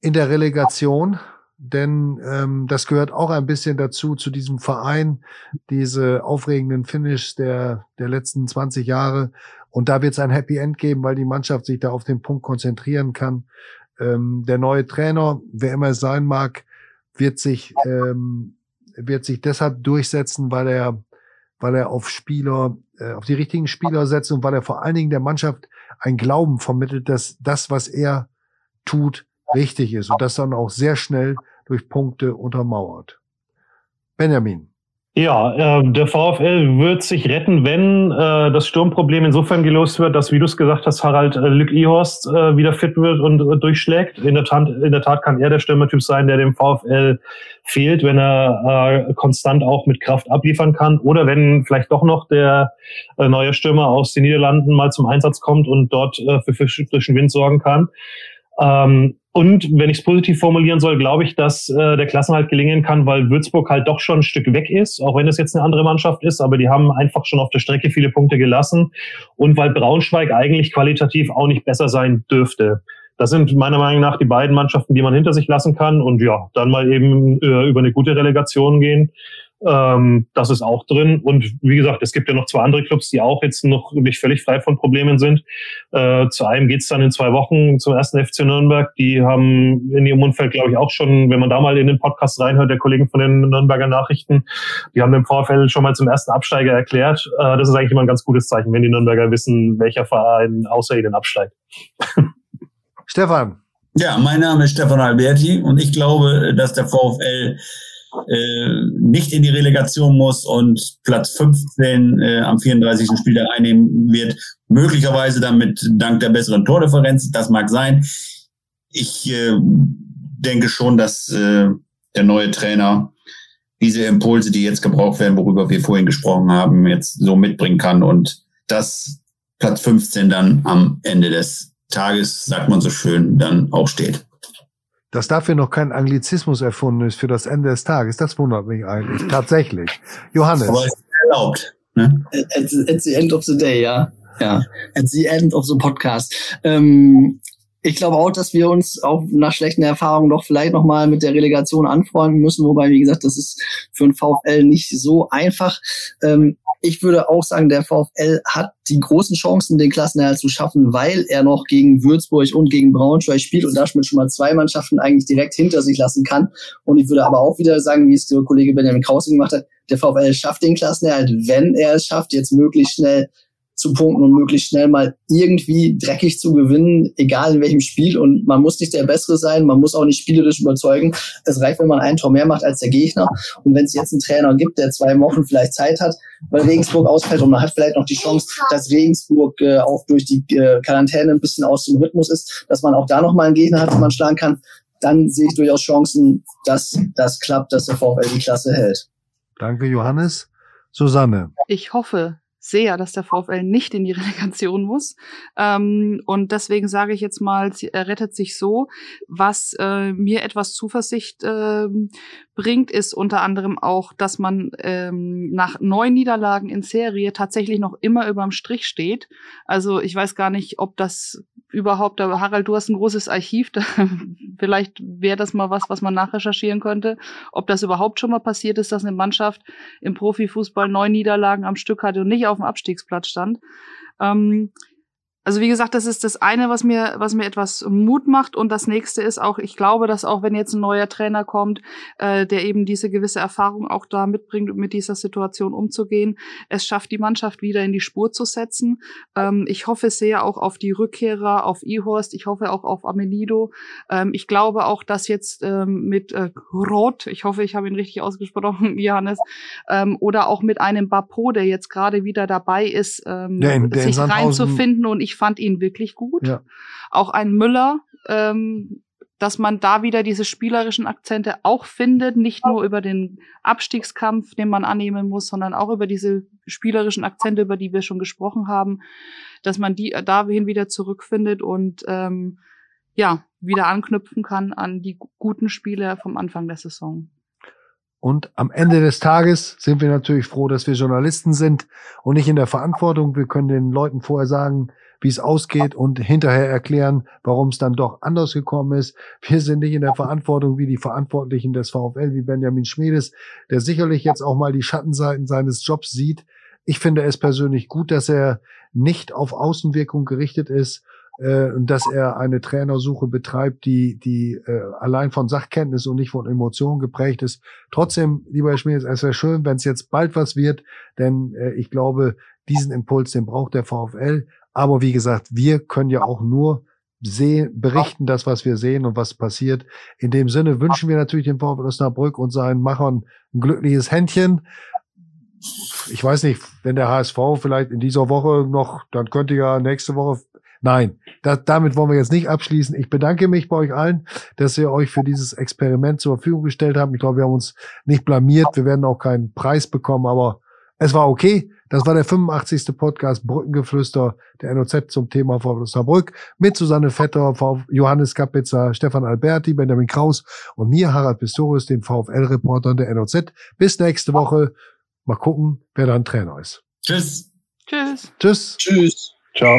in der Relegation denn ähm, das gehört auch ein bisschen dazu, zu diesem Verein, diese aufregenden Finishes der, der letzten 20 Jahre. Und da wird es ein Happy End geben, weil die Mannschaft sich da auf den Punkt konzentrieren kann. Ähm, der neue Trainer, wer immer es sein mag, wird sich, ähm, wird sich deshalb durchsetzen, weil er, weil er auf Spieler, äh, auf die richtigen Spieler setzt und weil er vor allen Dingen der Mannschaft ein Glauben vermittelt, dass das, was er tut, richtig ist und das dann auch sehr schnell durch Punkte untermauert. Benjamin. Ja, äh, der VfL wird sich retten, wenn äh, das Sturmproblem insofern gelöst wird, dass, wie du es gesagt hast, Harald äh, Lück Ihorst äh, wieder fit wird und äh, durchschlägt. In der, Tat, in der Tat kann er der Stürmertyp sein, der dem VfL fehlt, wenn er äh, konstant auch mit Kraft abliefern kann. Oder wenn vielleicht doch noch der äh, neue Stürmer aus den Niederlanden mal zum Einsatz kommt und dort äh, für frischen Wind sorgen kann. Ähm, und wenn ich es positiv formulieren soll, glaube ich, dass äh, der Klassenhalt gelingen kann, weil Würzburg halt doch schon ein Stück weg ist, auch wenn es jetzt eine andere Mannschaft ist, aber die haben einfach schon auf der Strecke viele Punkte gelassen und weil Braunschweig eigentlich qualitativ auch nicht besser sein dürfte. Das sind meiner Meinung nach die beiden Mannschaften, die man hinter sich lassen kann und ja, dann mal eben äh, über eine gute Relegation gehen. Ähm, das ist auch drin. Und wie gesagt, es gibt ja noch zwei andere Clubs, die auch jetzt noch nicht völlig frei von Problemen sind. Äh, zu einem geht's dann in zwei Wochen zum ersten FC Nürnberg. Die haben in ihrem Umfeld, glaube ich, auch schon, wenn man da mal in den Podcast reinhört, der Kollegen von den Nürnberger Nachrichten, die haben im Vorfeld schon mal zum ersten Absteiger erklärt. Äh, das ist eigentlich immer ein ganz gutes Zeichen, wenn die Nürnberger wissen, welcher Verein außer ihnen absteigt. Stefan. Ja, mein Name ist Stefan Alberti und ich glaube, dass der VfL äh, nicht in die Relegation muss und Platz 15 äh, am 34. Spieltag einnehmen wird. Möglicherweise damit dank der besseren Tordifferenz. Das mag sein. Ich äh, denke schon, dass äh, der neue Trainer diese Impulse, die jetzt gebraucht werden, worüber wir vorhin gesprochen haben, jetzt so mitbringen kann und dass Platz 15 dann am Ende des Tages, sagt man so schön, dann auch steht dass dafür noch kein Anglizismus erfunden ist für das Ende des Tages, das wundert mich eigentlich. Tatsächlich. Johannes. Aber es ist erlaubt. Ne? At, at, the end of the day, ja. Ja. At the end of the podcast. Ähm, ich glaube auch, dass wir uns auch nach schlechten Erfahrungen doch vielleicht nochmal mit der Relegation anfreunden müssen, wobei, wie gesagt, das ist für ein VfL nicht so einfach. Ähm, ich würde auch sagen, der VfL hat die großen Chancen, den Klassenerhalt zu schaffen, weil er noch gegen Würzburg und gegen Braunschweig spielt und damit schon mal zwei Mannschaften eigentlich direkt hinter sich lassen kann. Und ich würde aber auch wieder sagen, wie es der Kollege Benjamin Krausing gemacht hat, der VfL schafft den Klassenerhalt, wenn er es schafft, jetzt möglichst schnell zu punkten und möglichst schnell mal irgendwie dreckig zu gewinnen, egal in welchem Spiel. Und man muss nicht der Bessere sein, man muss auch nicht spielerisch überzeugen. Es reicht, wenn man ein Tor mehr macht als der Gegner. Und wenn es jetzt einen Trainer gibt, der zwei Wochen vielleicht Zeit hat, weil Regensburg ausfällt und man hat vielleicht noch die Chance, dass Regensburg äh, auch durch die äh, Quarantäne ein bisschen aus dem Rhythmus ist, dass man auch da noch mal einen Gegner hat, den man schlagen kann, dann sehe ich durchaus Chancen, dass das klappt, dass der VfL die Klasse hält. Danke, Johannes. Susanne. Ich hoffe, sehr, dass der VfL nicht in die Relegation muss. Ähm, und deswegen sage ich jetzt mal, er rettet sich so. Was äh, mir etwas Zuversicht äh, bringt, ist unter anderem auch, dass man ähm, nach neun Niederlagen in Serie tatsächlich noch immer überm Strich steht. Also ich weiß gar nicht, ob das überhaupt, aber Harald, du hast ein großes Archiv, da, vielleicht wäre das mal was, was man nachrecherchieren könnte, ob das überhaupt schon mal passiert ist, dass eine Mannschaft im Profifußball neun Niederlagen am Stück hatte und nicht auf dem Abstiegsplatz stand. Ähm, also wie gesagt, das ist das eine, was mir, was mir etwas Mut macht. Und das nächste ist auch, ich glaube, dass auch wenn jetzt ein neuer Trainer kommt, äh, der eben diese gewisse Erfahrung auch da mitbringt, mit dieser Situation umzugehen, es schafft, die Mannschaft wieder in die Spur zu setzen. Ähm, ich hoffe sehr auch auf die Rückkehrer, auf Ihorst. Ich hoffe auch auf Amenido. Ähm, ich glaube auch, dass jetzt ähm, mit äh, Roth, ich hoffe, ich habe ihn richtig ausgesprochen, Johannes, ähm, oder auch mit einem Bapo, der jetzt gerade wieder dabei ist, ähm, Der in- der sich reinzufinden. Und ich fand ihn wirklich gut. Ja. Auch ein Müller, ähm, dass man da wieder diese spielerischen Akzente auch findet, nicht nur über den Abstiegskampf, den man annehmen muss, sondern auch über diese spielerischen Akzente, über die wir schon gesprochen haben, dass man die dahin wieder zurückfindet und ähm, ja, wieder anknüpfen kann an die gu- guten Spiele vom Anfang der Saison. Und am Ende des Tages sind wir natürlich froh, dass wir Journalisten sind und nicht in der Verantwortung. Wir können den Leuten vorher sagen, wie es ausgeht und hinterher erklären, warum es dann doch anders gekommen ist. Wir sind nicht in der Verantwortung wie die Verantwortlichen des VfL, wie Benjamin Schmiedes, der sicherlich jetzt auch mal die Schattenseiten seines Jobs sieht. Ich finde es persönlich gut, dass er nicht auf Außenwirkung gerichtet ist äh, und dass er eine Trainersuche betreibt, die, die äh, allein von Sachkenntnis und nicht von Emotionen geprägt ist. Trotzdem, lieber Herr Schmiedes, es wäre schön, wenn es jetzt bald was wird, denn äh, ich glaube, diesen Impuls, den braucht der VfL. Aber wie gesagt, wir können ja auch nur sehen, berichten das, was wir sehen und was passiert. In dem Sinne wünschen wir natürlich dem VfL Osnabrück und seinen Machern ein glückliches Händchen. Ich weiß nicht, wenn der HSV vielleicht in dieser Woche noch, dann könnte ja nächste Woche Nein, da, damit wollen wir jetzt nicht abschließen. Ich bedanke mich bei euch allen, dass ihr euch für dieses Experiment zur Verfügung gestellt habt. Ich glaube, wir haben uns nicht blamiert. Wir werden auch keinen Preis bekommen, aber es war okay. Das war der 85. Podcast Brückengeflüster der NOZ zum Thema VfL Osnabrück mit Susanne Vetter, Johannes Kapitzer, Stefan Alberti, Benjamin Kraus und mir, Harald Pistorius, dem VfL-Reporter der NOZ. Bis nächste Woche. Mal gucken, wer dann Trainer ist. Tschüss. Tschüss. Tschüss. Tschüss. Ciao.